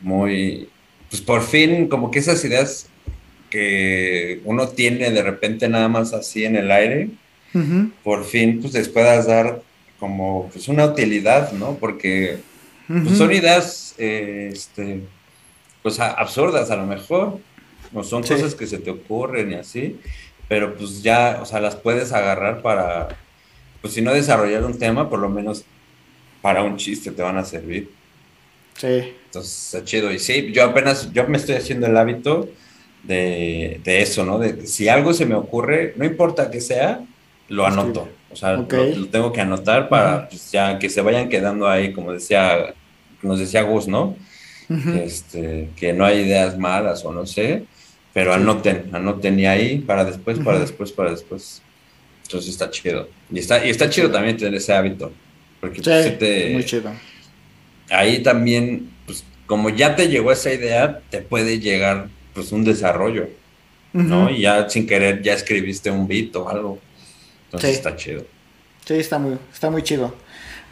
muy, pues por fin, como que esas ideas que uno tiene de repente nada más así en el aire, por fin, pues les puedas dar como, pues una utilidad, ¿no? Porque pues, son ideas, eh, este, pues absurdas a lo mejor, no son cosas que se te ocurren y así, pero pues ya, o sea, las puedes agarrar para, pues si no desarrollar un tema, por lo menos para un chiste te van a servir. Sí. Entonces, está chido. Y sí, yo apenas, yo me estoy haciendo el hábito de, de eso, ¿no? De si algo se me ocurre, no importa que sea, lo anoto. O sea, lo, tengo que anotar para pues, ya que se vayan quedando ahí, como decía, nos decía Gus, ¿no? este, que no hay ideas malas o no sé, pero anoten, anoten y ahí para después, para después, para después. Entonces está chido. Y está, y está chido también tener ese hábito. Porque pues, te, muy chido. Ahí también, como ya te llegó esa idea, te puede llegar pues un desarrollo, ¿no? Y ya sin querer ya escribiste un beat o algo. Entonces está chido. Sí, está muy, está muy chido.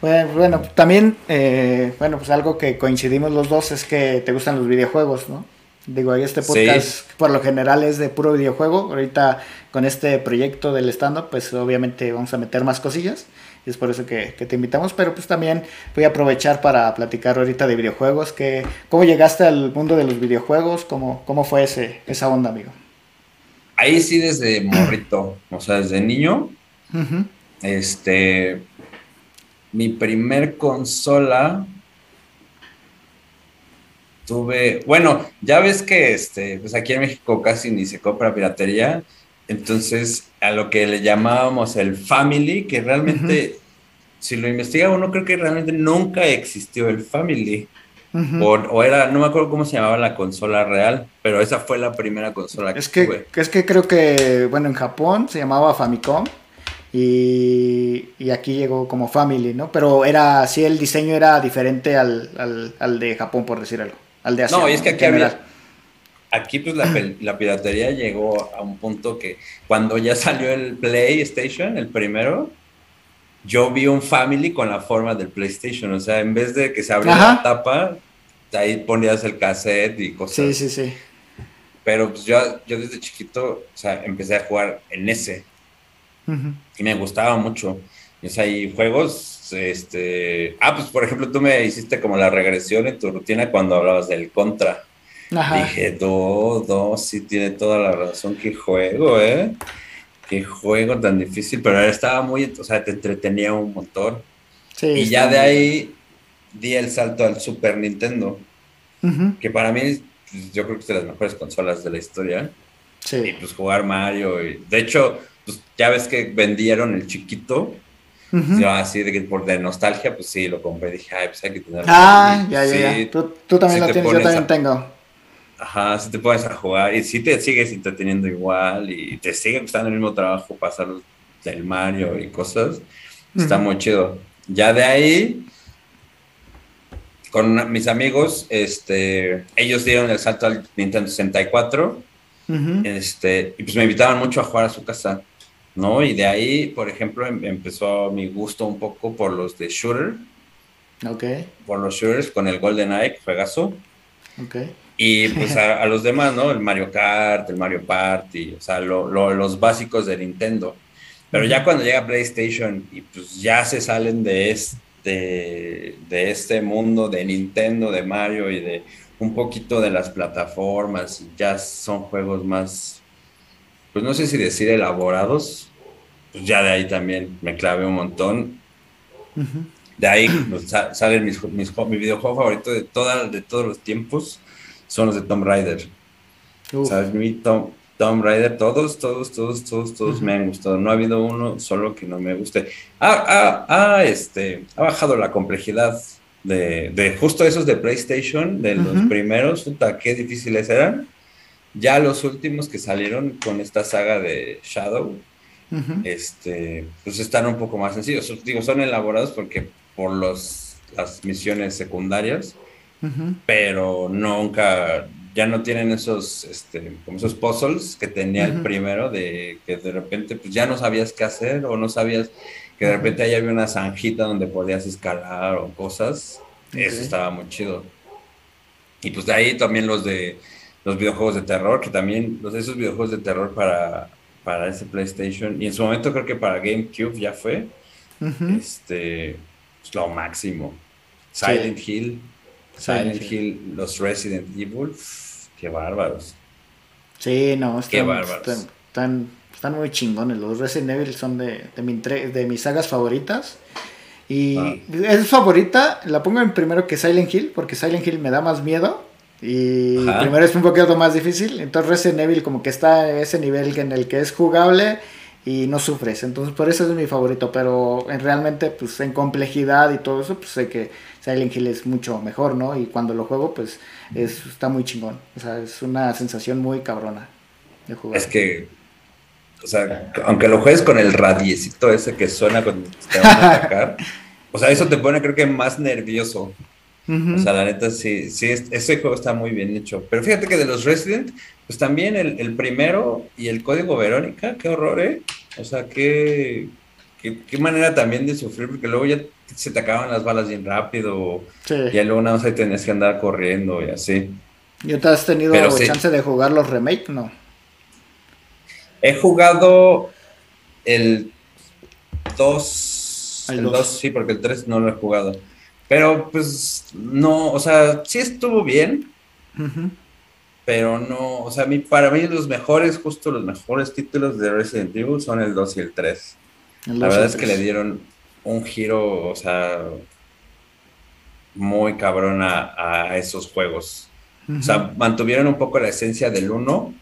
Bueno, bueno también, eh, bueno, pues algo que coincidimos los dos es que te gustan los videojuegos, ¿no? Digo, ahí este podcast por lo general es de puro videojuego. Ahorita con este proyecto del stand-up, pues obviamente vamos a meter más cosillas. Y es por eso que, te invitamos. Pero pues también voy a aprovechar para platicar ahorita de videojuegos. Que, ¿Cómo llegaste al mundo de los videojuegos? ¿Cómo, cómo fue ese, esa onda, amigo? Ahí sí desde (clears throat) morrito, o sea, desde niño. Este, mi primer consola tuve, bueno, ya ves que este, pues aquí en México casi ni se compra piratería, entonces a lo que le llamábamos el Family, que realmente, si lo investiga uno, creo que realmente nunca existió el Family. o, era, no me acuerdo cómo se llamaba la consola real, pero esa fue la primera consola que es que tuve. Es que creo que, bueno, en Japón se llamaba Famicom y, aquí llegó como Family, ¿no? Pero era, sí, el diseño era diferente al, al, de Japón, por decir algo, al de Asia. No, y es que aquí había, aquí pues la, la, piratería llegó a un punto que cuando ya salió el PlayStation, el primero, yo vi un Family con la forma del PlayStation, o sea, en vez de que se abría la tapa, ahí ponías el cassette y cosas. Sí, sí, sí. Pero pues yo, yo desde chiquito, o sea, empecé a jugar en ese y me gustaba mucho. O sea, y juegos, este... Ah, pues por ejemplo, tú me hiciste como la regresión en tu rutina cuando hablabas del Contra. Dije, do, do, sí tiene toda la razón, qué juego, ¿eh? Qué juego tan difícil, pero estaba muy, o sea, te entretenía un montón. y ya de ahí di el salto al Super Nintendo, que para mí, pues, yo creo que es de las mejores consolas de la historia. Sí. Y pues jugar Mario, y de hecho, pues ya ves que vendieron el chiquito. Yo así de que por de nostalgia, pues sí, lo compré. Dije, ay, pues hay que tenerlo. Ah, ya, ya, ya. Tú, tú también lo tienes, yo también tengo. Ajá, si te pones a jugar y si te sigues entreteniendo igual y te sigue gustando el mismo trabajo pasar del Mario y cosas, está muy chido. Ya de ahí, con mis amigos, este, ellos dieron el salto al Nintendo 64 este, y pues me invitaban mucho a jugar a su casa. ¿no? Y de ahí, por ejemplo, em, empezó mi gusto un poco por los de shooter. Ok. Por los shooters con el Golden Eye, juegazo. Ok. Y pues a, los demás, ¿no? El Mario Kart, el Mario Party, o sea, los básicos de Nintendo. Pero ya cuando llega PlayStation y pues ya se salen de este, de este mundo de Nintendo, de Mario y de un poquito de las plataformas, ya son juegos más pues no sé si decir elaborados, pues ya de ahí también me clavé un montón. De ahí pues, salen mis, mis, mi videojuego favorito de, toda, de todos los tiempos, son los de Tomb Raider. ¿Sabes? Mi Tom, Tomb Raider, todos, todos, todos, todos, todos me han gustado. No ha habido uno solo que no me guste. Ah, ah, ah, este, ha bajado la complejidad de, de justo esos de PlayStation, de los primeros, puta, qué difíciles eran ya los últimos que salieron con esta saga de Shadow, este, pues están un poco más sencillos. Digo, son elaborados porque por los, las misiones secundarias, pero nunca ya no tienen esos, este, como esos puzzles que tenía el primero, de que de repente pues ya no sabías qué hacer o no sabías que de repente ahí había una zanjita donde podías escalar o cosas. Eso estaba muy chido. Y pues de ahí también los de los videojuegos de terror, que también los esos videojuegos de terror para, para ese PlayStation, y en su momento creo que para GameCube ya fue, este, pues, lo máximo. Silent Hill, Silent, Hill. los Resident Evil, qué bárbaros. Sí, no, están, están, están, muy chingones. Los Resident Evil son de, de, de mis sagas favoritas. Y ah. es favorita, la pongo en primero que Silent Hill, porque Silent Hill me da más miedo. Y primero es un poquito más difícil. Entonces Resident Evil como que está en ese nivel en el que es jugable y no sufres. Entonces por eso es mi favorito. Pero en, realmente pues en complejidad y todo eso pues sé que Silent Hill es mucho mejor, ¿no? Y cuando lo juego pues es, está muy chingón. O sea, es una sensación muy cabrona de jugar. Es que, o sea, aunque lo juegues con el radiecito ese que suena cuando te van a atacar, o sea, eso te pone creo que más nervioso. O sea, la neta, sí, sí, ese juego está muy bien hecho. Pero fíjate que de los Resident, pues también el, primero y el código Verónica, qué horror, ¿eh? O sea, qué, qué, manera también de sufrir, porque luego ya se te acaban las balas bien rápido, y luego nada más ahí tenés que andar corriendo y así. ¿Y te has tenido chance de jugar los remake? No. He jugado el 2. El 2, sí, porque el 3 no lo he jugado. Pero pues no, o sea, sí estuvo bien, pero no, o sea, para mí los mejores, justo los mejores títulos de Resident Evil son el 2 y el 3. La verdad es que le dieron un giro, o sea, muy cabrón a, esos juegos. O sea, mantuvieron un poco la esencia del 1.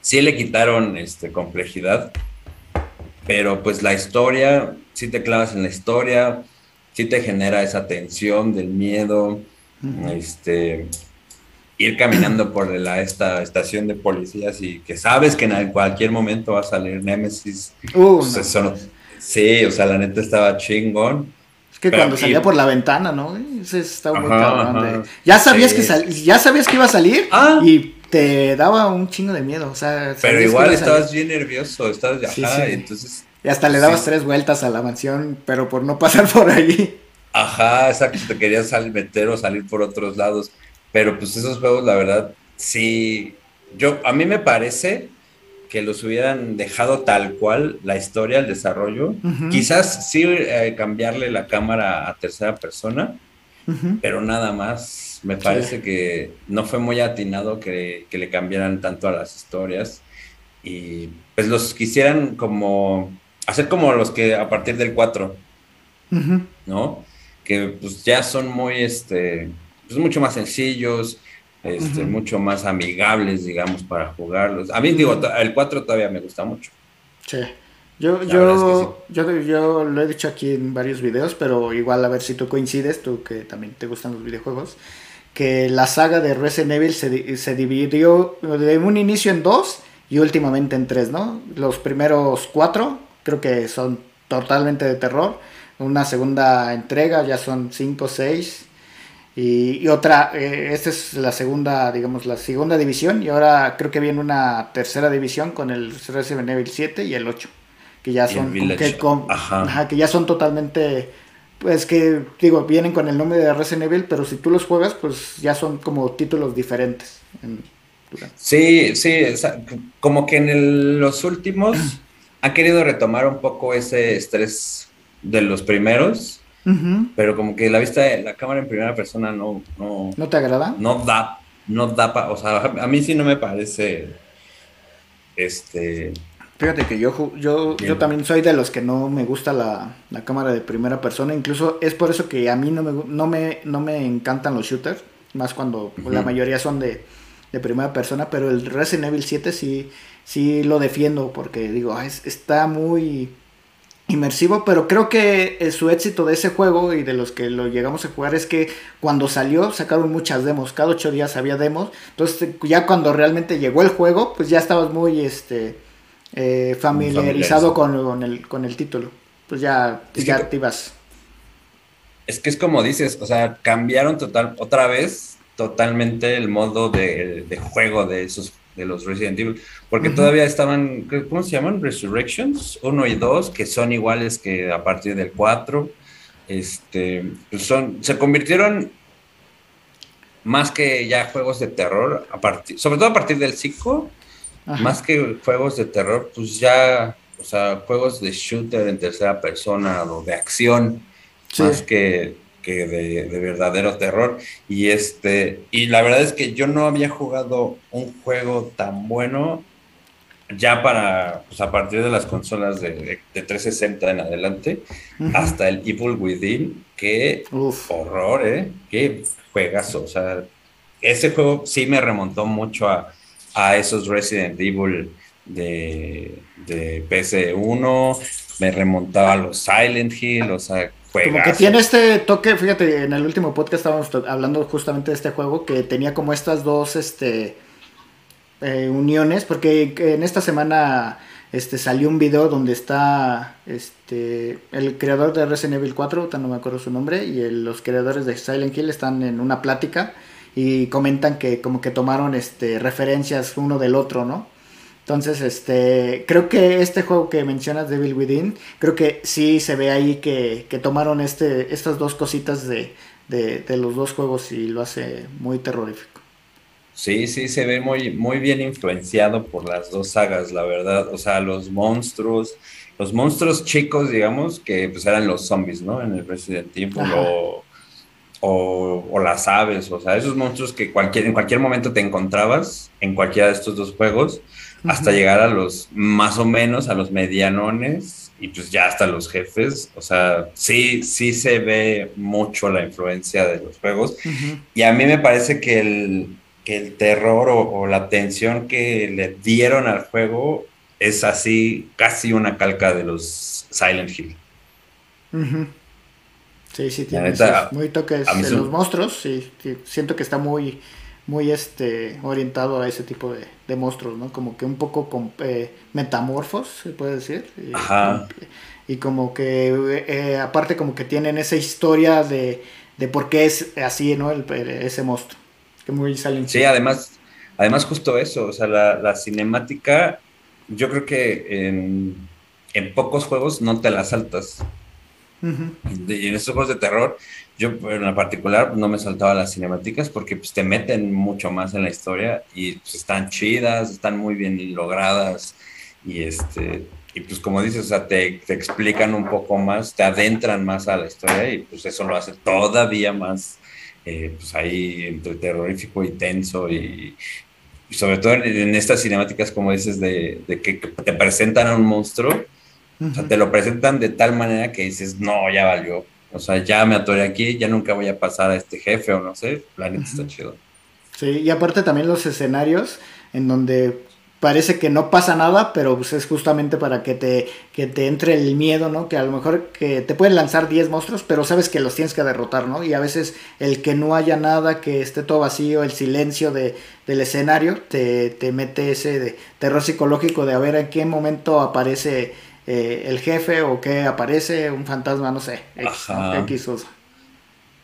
Sí le quitaron este, complejidad, pero pues la historia, sí te clavas en la historia sí te genera esa tensión del miedo, este, ir caminando por la, esta estación de policías y que sabes que en cualquier momento va a salir Nemesis. Uh, pues sí, o sea, la neta estaba chingón. Es que cuando salía por la ventana, ¿no? Ese estaba muy cabrón. Ya sabías que ya sabías que iba a salir ah. y te daba un chingo de miedo, o sea, pero igual estabas bien nervioso, estabas ajá, entonces y hasta le dabas tres vueltas a la mansión, pero por no pasar (laughs) por allí. Ajá, exacto, te querías salir, meter o salir por otros lados. Pero pues esos juegos, la verdad, sí. Yo, a mí me parece que los hubieran dejado tal cual la historia, el desarrollo. Quizás sí eh, cambiarle la cámara a tercera persona, pero nada más. Me parece que no fue muy atinado que, que, le cambiaran tanto a las historias y pues los quisieran como hacer como los que a partir del 4, ¿no? Que pues ya son muy, este, pues mucho más sencillos, este, mucho más amigables, digamos, para jugarlos. A mí, digo, el 4 todavía me gusta mucho. Sí. Yo, yo, yo, yo, lo he dicho aquí en varios videos, pero igual a ver si tú coincides, tú que también te gustan los videojuegos, que la saga de Resident Evil se, se dividió de un inicio en dos y últimamente en tres, ¿no? Los primeros cuatro creo que son totalmente de terror. Una segunda entrega, ya son 5, 6. Y, otra, eh, esta es la segunda, digamos, la segunda división. Y ahora creo que viene una tercera división con el Resident Evil 7 y el 8. Que ya son, que, que ya son totalmente pues que digo, vienen con el nombre de Resident Evil, pero si tú los juegas, pues ya son como títulos diferentes. sí, sí, como que en los últimos ha querido retomar un poco ese estrés de los primeros, pero como que la vista de la cámara en primera persona no... ¿No, ¿No te agrada? No da, no da, o sea, a mí sí no me parece, este... Fíjate que yo, yo, yo también soy de los que no me gusta la, cámara de primera persona. Incluso es por eso que a mí no me, no me, no me encantan los shooters. Más cuando la mayoría son de, de, primera persona. Pero el Resident Evil 7 sí, sí lo defiendo porque digo, ah, está muy inmersivo, pero creo que eh, su éxito de ese juego y de los que lo llegamos a jugar es que cuando salió sacaron muchas demos, cada ocho días había demos, entonces ya cuando realmente llegó el juego, pues ya estabas muy este eh, familiarizado con, el, con el título, pues ya, ya te ibas. Es que es como dices, o sea, cambiaron total otra vez totalmente el modo de, de, juego de esos de los Resident Evil, porque todavía estaban, ¿cómo se llaman? Resurrections 1 y 2, que son iguales que a partir del 4. Este, pues son, se convirtieron más que ya juegos de terror, a partir, sobre todo a partir del 5, más que juegos de terror, pues ya, o sea, juegos de shooter en tercera persona o de acción, más que que de, verdadero terror. Y este, y la verdad es que yo no había jugado un juego tan bueno ya para, pues a partir de las consolas de, 360 en adelante, hasta el Evil Within, qué horror, ¿eh? Qué juegazo. O sea, ese juego sí me remontó mucho a, a esos Resident Evil de, de PC1, me remontaba a los Silent Hill, o sea, como que tiene este toque, fíjate, en el último podcast estábamos hablando justamente de este juego que tenía como estas dos este, eh, uniones, porque en esta semana este, salió un video donde está este, el creador de Resident Evil 4, no me acuerdo su nombre, y los creadores de Silent Hill están en una plática y comentan que como que tomaron este, referencias uno del otro, ¿no? Entonces, este, creo que este juego que mencionas, Devil Within, creo que sí se ve ahí que, tomaron este, estas dos cositas de, los dos juegos y lo hace muy terrorífico. Sí, sí, se ve muy, muy bien influenciado por las dos sagas, la verdad. O sea, los monstruos, los monstruos chicos, digamos, que pues eran los zombies, ¿no? En el Resident Evil o, o, las aves, o sea, esos monstruos que cualquier, en cualquier momento te encontrabas en cualquiera de estos dos juegos hasta llegar a los más o menos, a los medianones y pues ya hasta los jefes. O sea, sí, sí se ve mucho la influencia de los juegos. Y a mí me parece que el, el terror o, la tensión que le dieron al juego es así, casi una calca de los Silent Hill. Sí, sí, tiene muy toques de los monstruos. Sí, siento que está muy muy este orientado a ese tipo de, monstruos, ¿no? Como que un poco con, eh, metamorfos, se puede decir. Ajá. Y, como que, eh, aparte como que tienen esa historia de, de por qué es así, ¿no? El, ese monstruo. Que muy salen. Sí, además, además justo eso, o sea, la, cinemática, yo creo que en, en, pocos juegos no te la saltas. Y en estos juegos de terror, yo en la particular no me saltaba las cinemáticas porque pues, te meten mucho más en la historia y pues, están chidas, están muy bien logradas y este y pues como dices, o sea, te, te, explican un poco más, te adentran más a la historia y pues eso lo hace todavía más eh, pues ahí entre terrorífico y tenso y, sobre todo en, estas cinemáticas como dices de, de que, te presentan a un monstruo, o sea, te lo presentan de tal manera que dices, no, ya valió, o sea, ya me atoré aquí, ya nunca voy a pasar a este jefe o no sé, la neta está chido. Sí, y aparte también los escenarios en donde parece que no pasa nada, pero pues es justamente para que te, que te entre el miedo, ¿no? Que a lo mejor que te pueden lanzar 10 monstruos, pero sabes que los tienes que derrotar, ¿no? Y a veces el que no haya nada, que esté todo vacío, el silencio de, del escenario, te, te mete ese de terror psicológico de a ver en qué momento aparece eh, el jefe o que aparece un fantasma, no sé, X,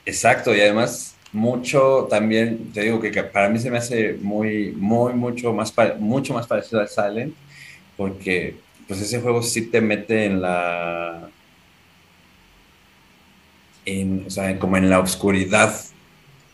Exacto, y además mucho también, te digo que, para mí se me hace muy, muy, mucho más, mucho más parecido al Silent, porque pues ese juego sí te mete en la... En, o sea, como en la oscuridad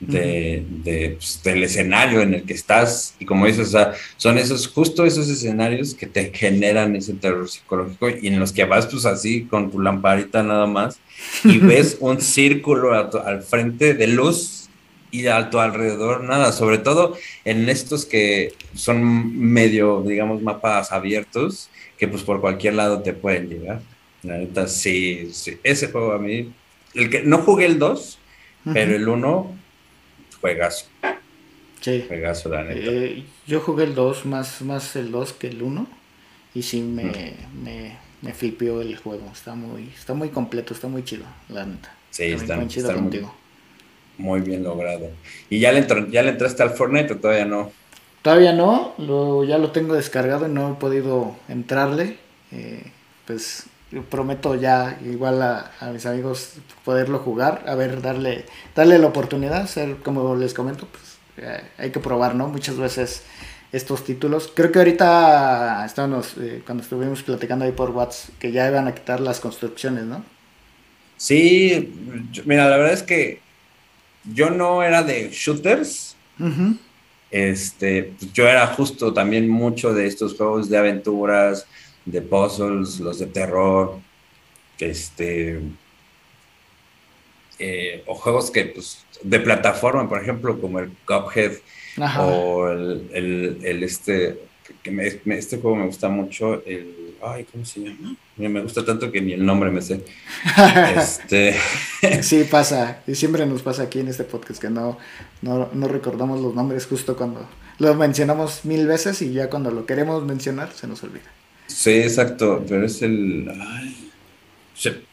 de, pues, del escenario en el que estás. Y como dices, o sea, son esos, justo esos escenarios que te generan ese terror psicológico y en los que vas pues así con tu lamparita nada más y (laughs) ves un círculo al frente de luz y a tu alrededor nada, sobre todo en estos que son medio, digamos, mapas abiertos, que pues por cualquier lado te pueden llegar. La neta, sí, sí. ese juego a mí, el que no jugué el 2, pero el 1 juegazo. Sí. Juegazo, la neta. Eh, yo jugué el 2, más, más el 2 que el 1. Y sí me, mm. me, me, flipió el juego. Está muy, está muy completo, está muy chido, la neta. Sí, está, muy chido contigo. Muy, bien logrado. ¿Y ya le, ya le entraste al Fortnite o todavía no? Todavía no, lo, ya lo tengo descargado y no he podido entrarle. Eh, pues prometo ya igual a, mis amigos poderlo jugar, a ver, darle, darle la oportunidad, ser como les comento, pues eh, hay que probar, ¿no? Muchas veces estos títulos. Creo que ahorita estábamos, eh, cuando estuvimos platicando ahí por WhatsApp, que ya iban a quitar las construcciones, ¿no? Sí, mira, la verdad es que yo no era de shooters. Este, pues, yo era justo también mucho de estos juegos de aventuras, de puzzles, los de terror, este, eh, o juegos que, pues, de plataforma, por ejemplo, como el Cuphead o el, el, este, que me, este juego me gusta mucho, el, ay, ¿cómo se llama? Me gusta tanto que ni el nombre me sé. (laughs) este... sí, pasa, y siempre nos pasa aquí en este podcast que no, no, no recordamos los nombres justo cuando los mencionamos mil veces y ya cuando lo queremos mencionar se nos olvida. Sí, exacto, pero es el...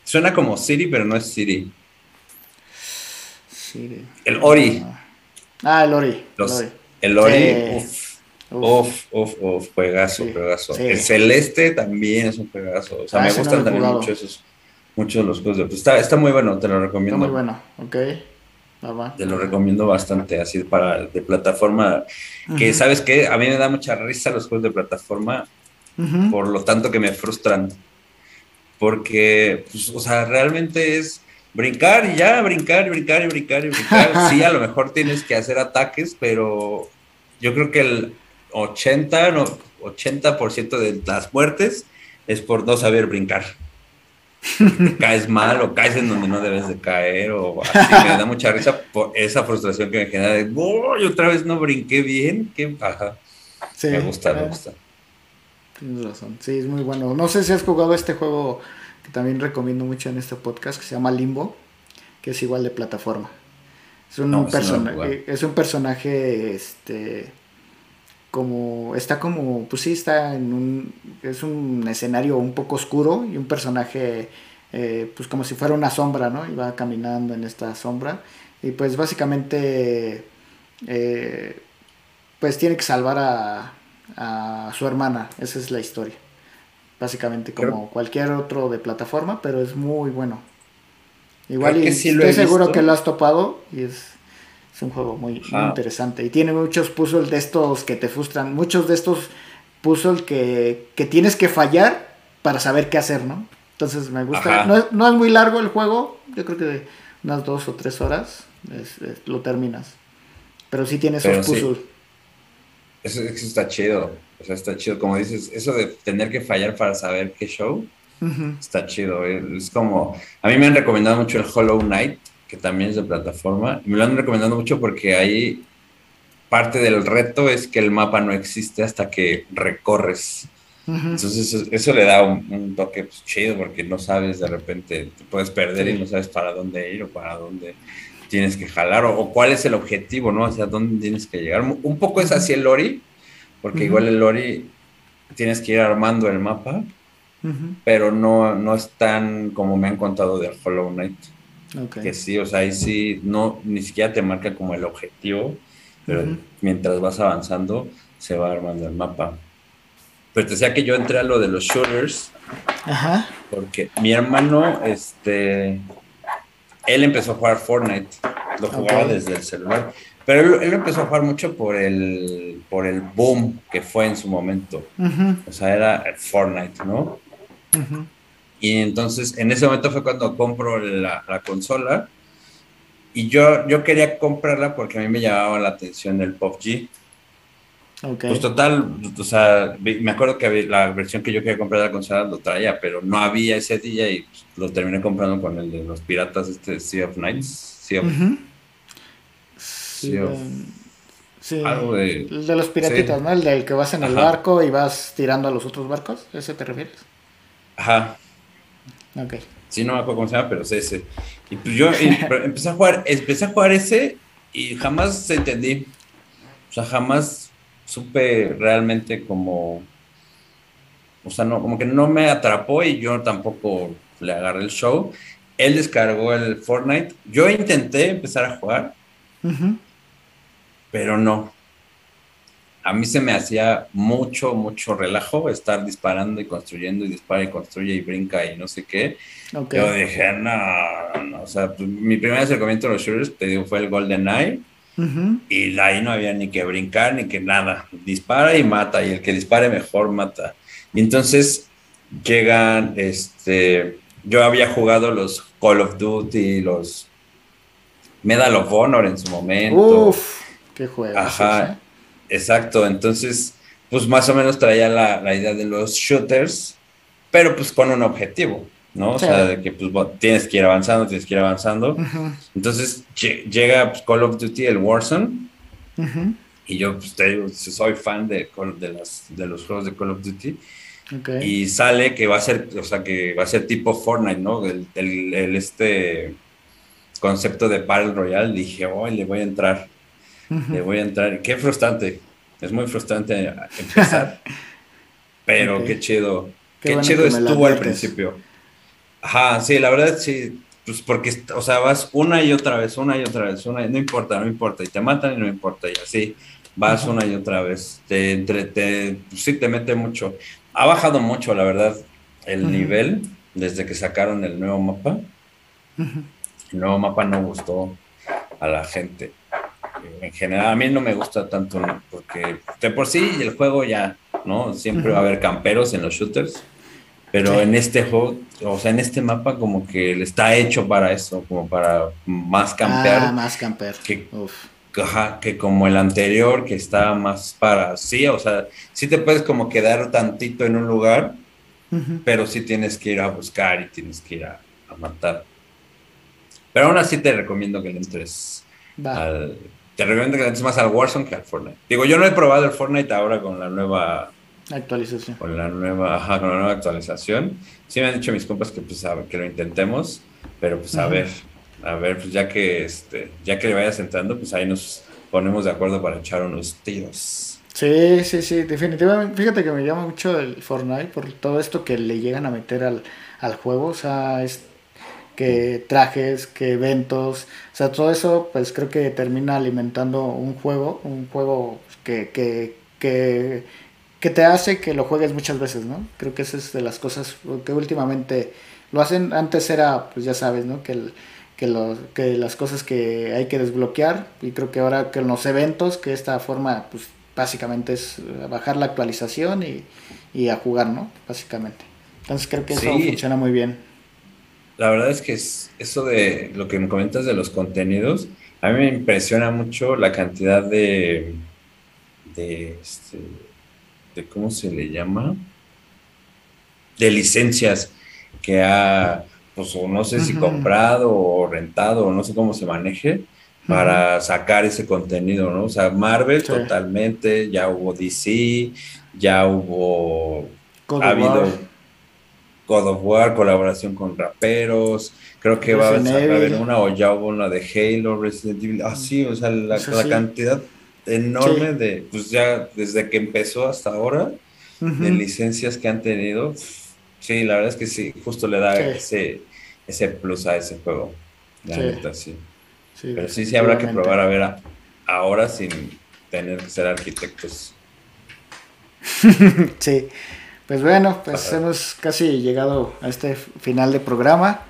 suena como Siri, pero no es Siri. Siri. El Ori. Ah, el Ori. el Ori, Uf, uf, uf, juegazo, juegazo. El Celeste también es un juegazo. O sea, ah, me gustan también mucho esos, muchos de los juegos de... Pues está, está muy bueno, te lo recomiendo. Está muy bueno, ok. Te lo recomiendo bastante, así para de plataforma. Que, ¿sabes qué? A mí me da mucha risa los juegos de plataforma, por lo tanto que me frustran. Porque, pues, o sea, realmente es brincar y ya, brincar y brincar y brincar y brincar. (laughs) sí, a lo mejor tienes que hacer ataques, pero yo creo que el 80, no, 80% de las muertes es por no saber brincar. (laughs) caes mal o caes en donde no debes de caer o así. Me da mucha risa por esa frustración que me genera de, ¡Uy, otra vez no brinqué bien! ¡Qué paja! me gusta, me gusta. Tienes razón. Sí, es muy bueno. No sé si has jugado este juego que también recomiendo mucho en este podcast que se llama Limbo, que es igual de plataforma. Es un personaje, es un personaje este como está como pues sí está en un es un escenario un poco oscuro y un personaje eh, pues como si fuera una sombra no y va caminando en esta sombra y pues básicamente eh, pues tiene que salvar a, a, su hermana esa es la historia básicamente como cualquier otro de plataforma pero es muy bueno igual y estoy seguro que lo has topado y es es un juego muy, interesante. Y tiene muchos puzzles de estos que te frustran. Muchos de estos puzzles que, tienes que fallar para saber qué hacer, ¿no? Entonces me gusta. No es, no es, muy largo el juego. Yo creo que de unas dos o tres horas lo terminas. Pero sí tiene esos puzzles. Eso, está chido. O sea, está chido. Como dices, eso de tener que fallar para saber qué show. Está chido. Es como. A mí me han recomendado mucho el Hollow Knight que también es de plataforma. Me lo han recomendado mucho porque ahí parte del reto es que el mapa no existe hasta que recorres. Entonces eso, le da un, toque pues, chido porque no sabes de repente, te puedes perder y no sabes para dónde ir o para dónde tienes que jalar o, cuál es el objetivo, ¿no? Hacia dónde tienes que llegar. Un poco es hacia el lori, porque igual el lori tienes que ir armando el mapa, pero no, no es tan como me han contado del Hollow Knight. Que sí, o sea, ahí sí, no, ni siquiera te marca como el objetivo, pero mientras vas avanzando, se va armando el mapa. Pero te decía que yo entré a lo de los shooters, Ajá. porque mi hermano, este, él empezó a jugar Fortnite, lo jugaba desde el celular, pero él, empezó a jugar mucho por el, por el boom que fue en su momento. O sea, era el Fortnite, ¿no? Y entonces en ese momento fue cuando compro la, consola. Y yo, yo quería comprarla porque a mí me llamaba la atención el PUBG. Okay. Pues total, o sea, me acuerdo que la versión que yo quería comprar de la consola lo traía, pero no había ese día y lo terminé comprando con el de los piratas, este Sea of Nights. Sea of, sí, algo de, el de los piratitas, ¿no? El del que vas en el barco y vas tirando a los otros barcos, ¿ese te refieres? Ajá, Ok. Sí, no me acuerdo cómo se llama, pero es ese. Y pues yo empecé a jugar, empecé a jugar ese y jamás entendí. O sea, jamás supe realmente como. O sea, no, como que no me atrapó y yo tampoco le agarré el show. Él descargó el Fortnite. Yo intenté empezar a jugar, pero no. a mí se me hacía mucho, mucho relajo estar disparando y construyendo y dispara y construye y brinca y no sé qué. Yo dije, no, no, o sea, pues, mi primer acercamiento a los shooters, te digo, fue el Golden Eye. Y ahí no había ni que brincar ni que nada. Dispara y mata, y el que dispare mejor mata. Y entonces llegan, este, yo había jugado los Call of Duty, los Medal of Honor en su momento. Uf, qué juego. Ajá, ¿eh? exacto. Entonces, pues más o menos traía la, la, idea de los shooters, pero pues con un objetivo, ¿no? O sea, de que pues tienes que ir avanzando, tienes que ir avanzando. Entonces llega pues, Call of Duty, el Warzone. Y yo, pues te digo, soy fan de, de, las, de los juegos de Call of Duty. Y sale que va a ser, o sea, que va a ser tipo Fortnite, ¿no? El, el, este concepto de Battle Royale. Dije, oh, le voy a entrar. Le voy a entrar. Qué frustrante. Es muy frustrante empezar. (laughs) pero qué chido. Qué, chido estuvo al principio. Ajá, sí, la verdad sí. Pues porque, o sea, vas una y otra vez, una y otra vez, una y no importa, no importa. Y te matan y no importa. Y así vas una y otra vez. Te, entre, te, pues sí, te mete mucho ha bajado mucho, la verdad, el nivel desde que sacaron el nuevo mapa. El nuevo mapa no gustó a la gente. En general, a mí no me gusta tanto, porque de por sí el juego ya, ¿no? Siempre va a haber camperos en los shooters, pero en este juego, o sea, en este mapa como que está hecho para eso, como para más campear. Ah, más camper. Que, que como el anterior, que está más para, sí, o sea, sí te puedes como quedar tantito en un lugar, pero sí tienes que ir a buscar y tienes que ir a, matar. Pero aún así te recomiendo que le entres al, te recomiendo que le entres más al Warzone que al Fortnite. Digo, yo no he probado el Fortnite ahora con la nueva actualización. Con la nueva, ajá, con la nueva actualización. Sí me han dicho mis compas que pues que lo intentemos, pero pues a ver, a ver, pues ya que, este, ya que le vayas entrando, pues ahí nos ponemos de acuerdo para echar unos tiros. Sí, sí, sí, definitivamente. Fíjate que me llama mucho el Fortnite por todo esto que le llegan a meter al, juego. O sea, es que trajes, que eventos. O sea, todo eso, pues creo que termina alimentando un juego, un juego que, que, que, que te hace que lo juegues muchas veces, ¿no? Creo que esa es de las cosas que últimamente lo hacen. Antes era, pues ya sabes, ¿no? Que el que, los, que las cosas que hay que desbloquear y creo que ahora que en los eventos, que esta forma pues básicamente es bajar la actualización y, y a jugar, ¿no? Básicamente. Entonces creo que eso funciona muy bien. La verdad es que es eso de lo que me comentas de los contenidos, a mí me impresiona mucho la cantidad de, de, este, ¿cómo se le llama? De licencias que ha pues o no sé si comprado o rentado o no sé cómo se maneje para sacar ese contenido, ¿no? O sea, Marvel totalmente, ya hubo DC, ya hubo ha habido God of War, colaboración con raperos, creo que va a haber una o ya hubo una de Halo, Resident Evil, así, ah, o sea, la, cantidad enorme de, pues ya desde que empezó hasta ahora, de licencias que han tenido, Sí, la verdad es que sí, justo le da ese, ese plus a ese juego. La neta, sí. Pero sí, sí habrá que probar a ver ahora sin tener que ser arquitectos. (laughs) sí. Pues bueno, pues hemos casi llegado a este final de programa.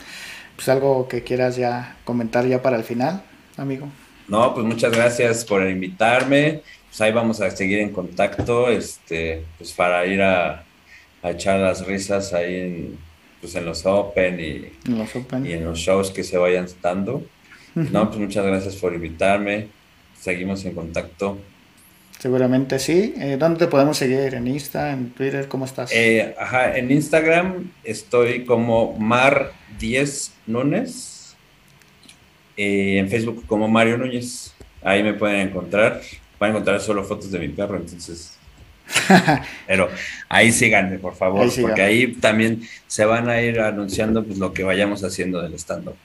Pues algo que quieras ya comentar ya para el final, amigo. No, pues muchas gracias por invitarme. Pues ahí vamos a seguir en contacto, este, pues para ir a, a echar las risas ahí en, pues en los Open y, y en los shows que se vayan dando. No, pues muchas gracias por invitarme. Seguimos en contacto. Seguramente sí. Eh, ¿Dónde te podemos seguir? ¿En Insta? ¿En Twitter? ¿Cómo estás? Eh, ajá, en Instagram estoy como Mar10 Núñez. Eh, en Facebook como Mario Núñez. Ahí me pueden encontrar. Van a encontrar solo fotos de mi perro, entonces (laughs) Pero ahí síganme, por favor, porque ahí también se van a ir anunciando pues, lo que vayamos haciendo del stand-up.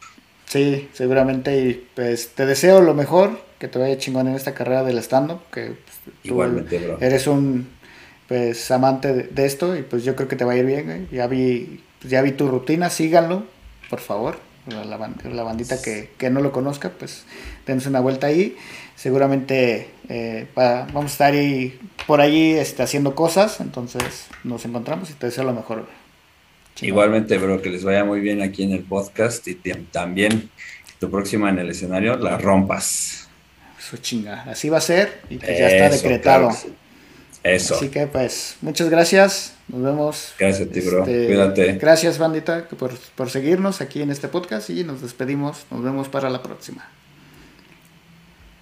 Sí, seguramente. Y pues te deseo lo mejor, que te vaya chingón en esta carrera del stand-up, que pues, Igualmente, bro. eres un pues amante de, esto y pues yo creo que te va a ir bien. Ya vi pues, ya vi tu rutina, síganlo, por favor. La, bandita que, no lo conozca, pues denos una vuelta ahí. Seguramente eh, vamos a estar ahí, por allí este, haciendo cosas, entonces nos encontramos y te deseo lo mejor. Igualmente, bro, que les vaya muy bien aquí en el podcast y también tu próxima en el escenario la rompas. Su chinga, así va a ser y pues ya está decretado. Eso. Así que pues, muchas gracias. Nos vemos. Gracias a ti, bro. Este, Cuídate. Gracias, bandita, por, por seguirnos aquí en este podcast y nos despedimos. Nos vemos para la próxima.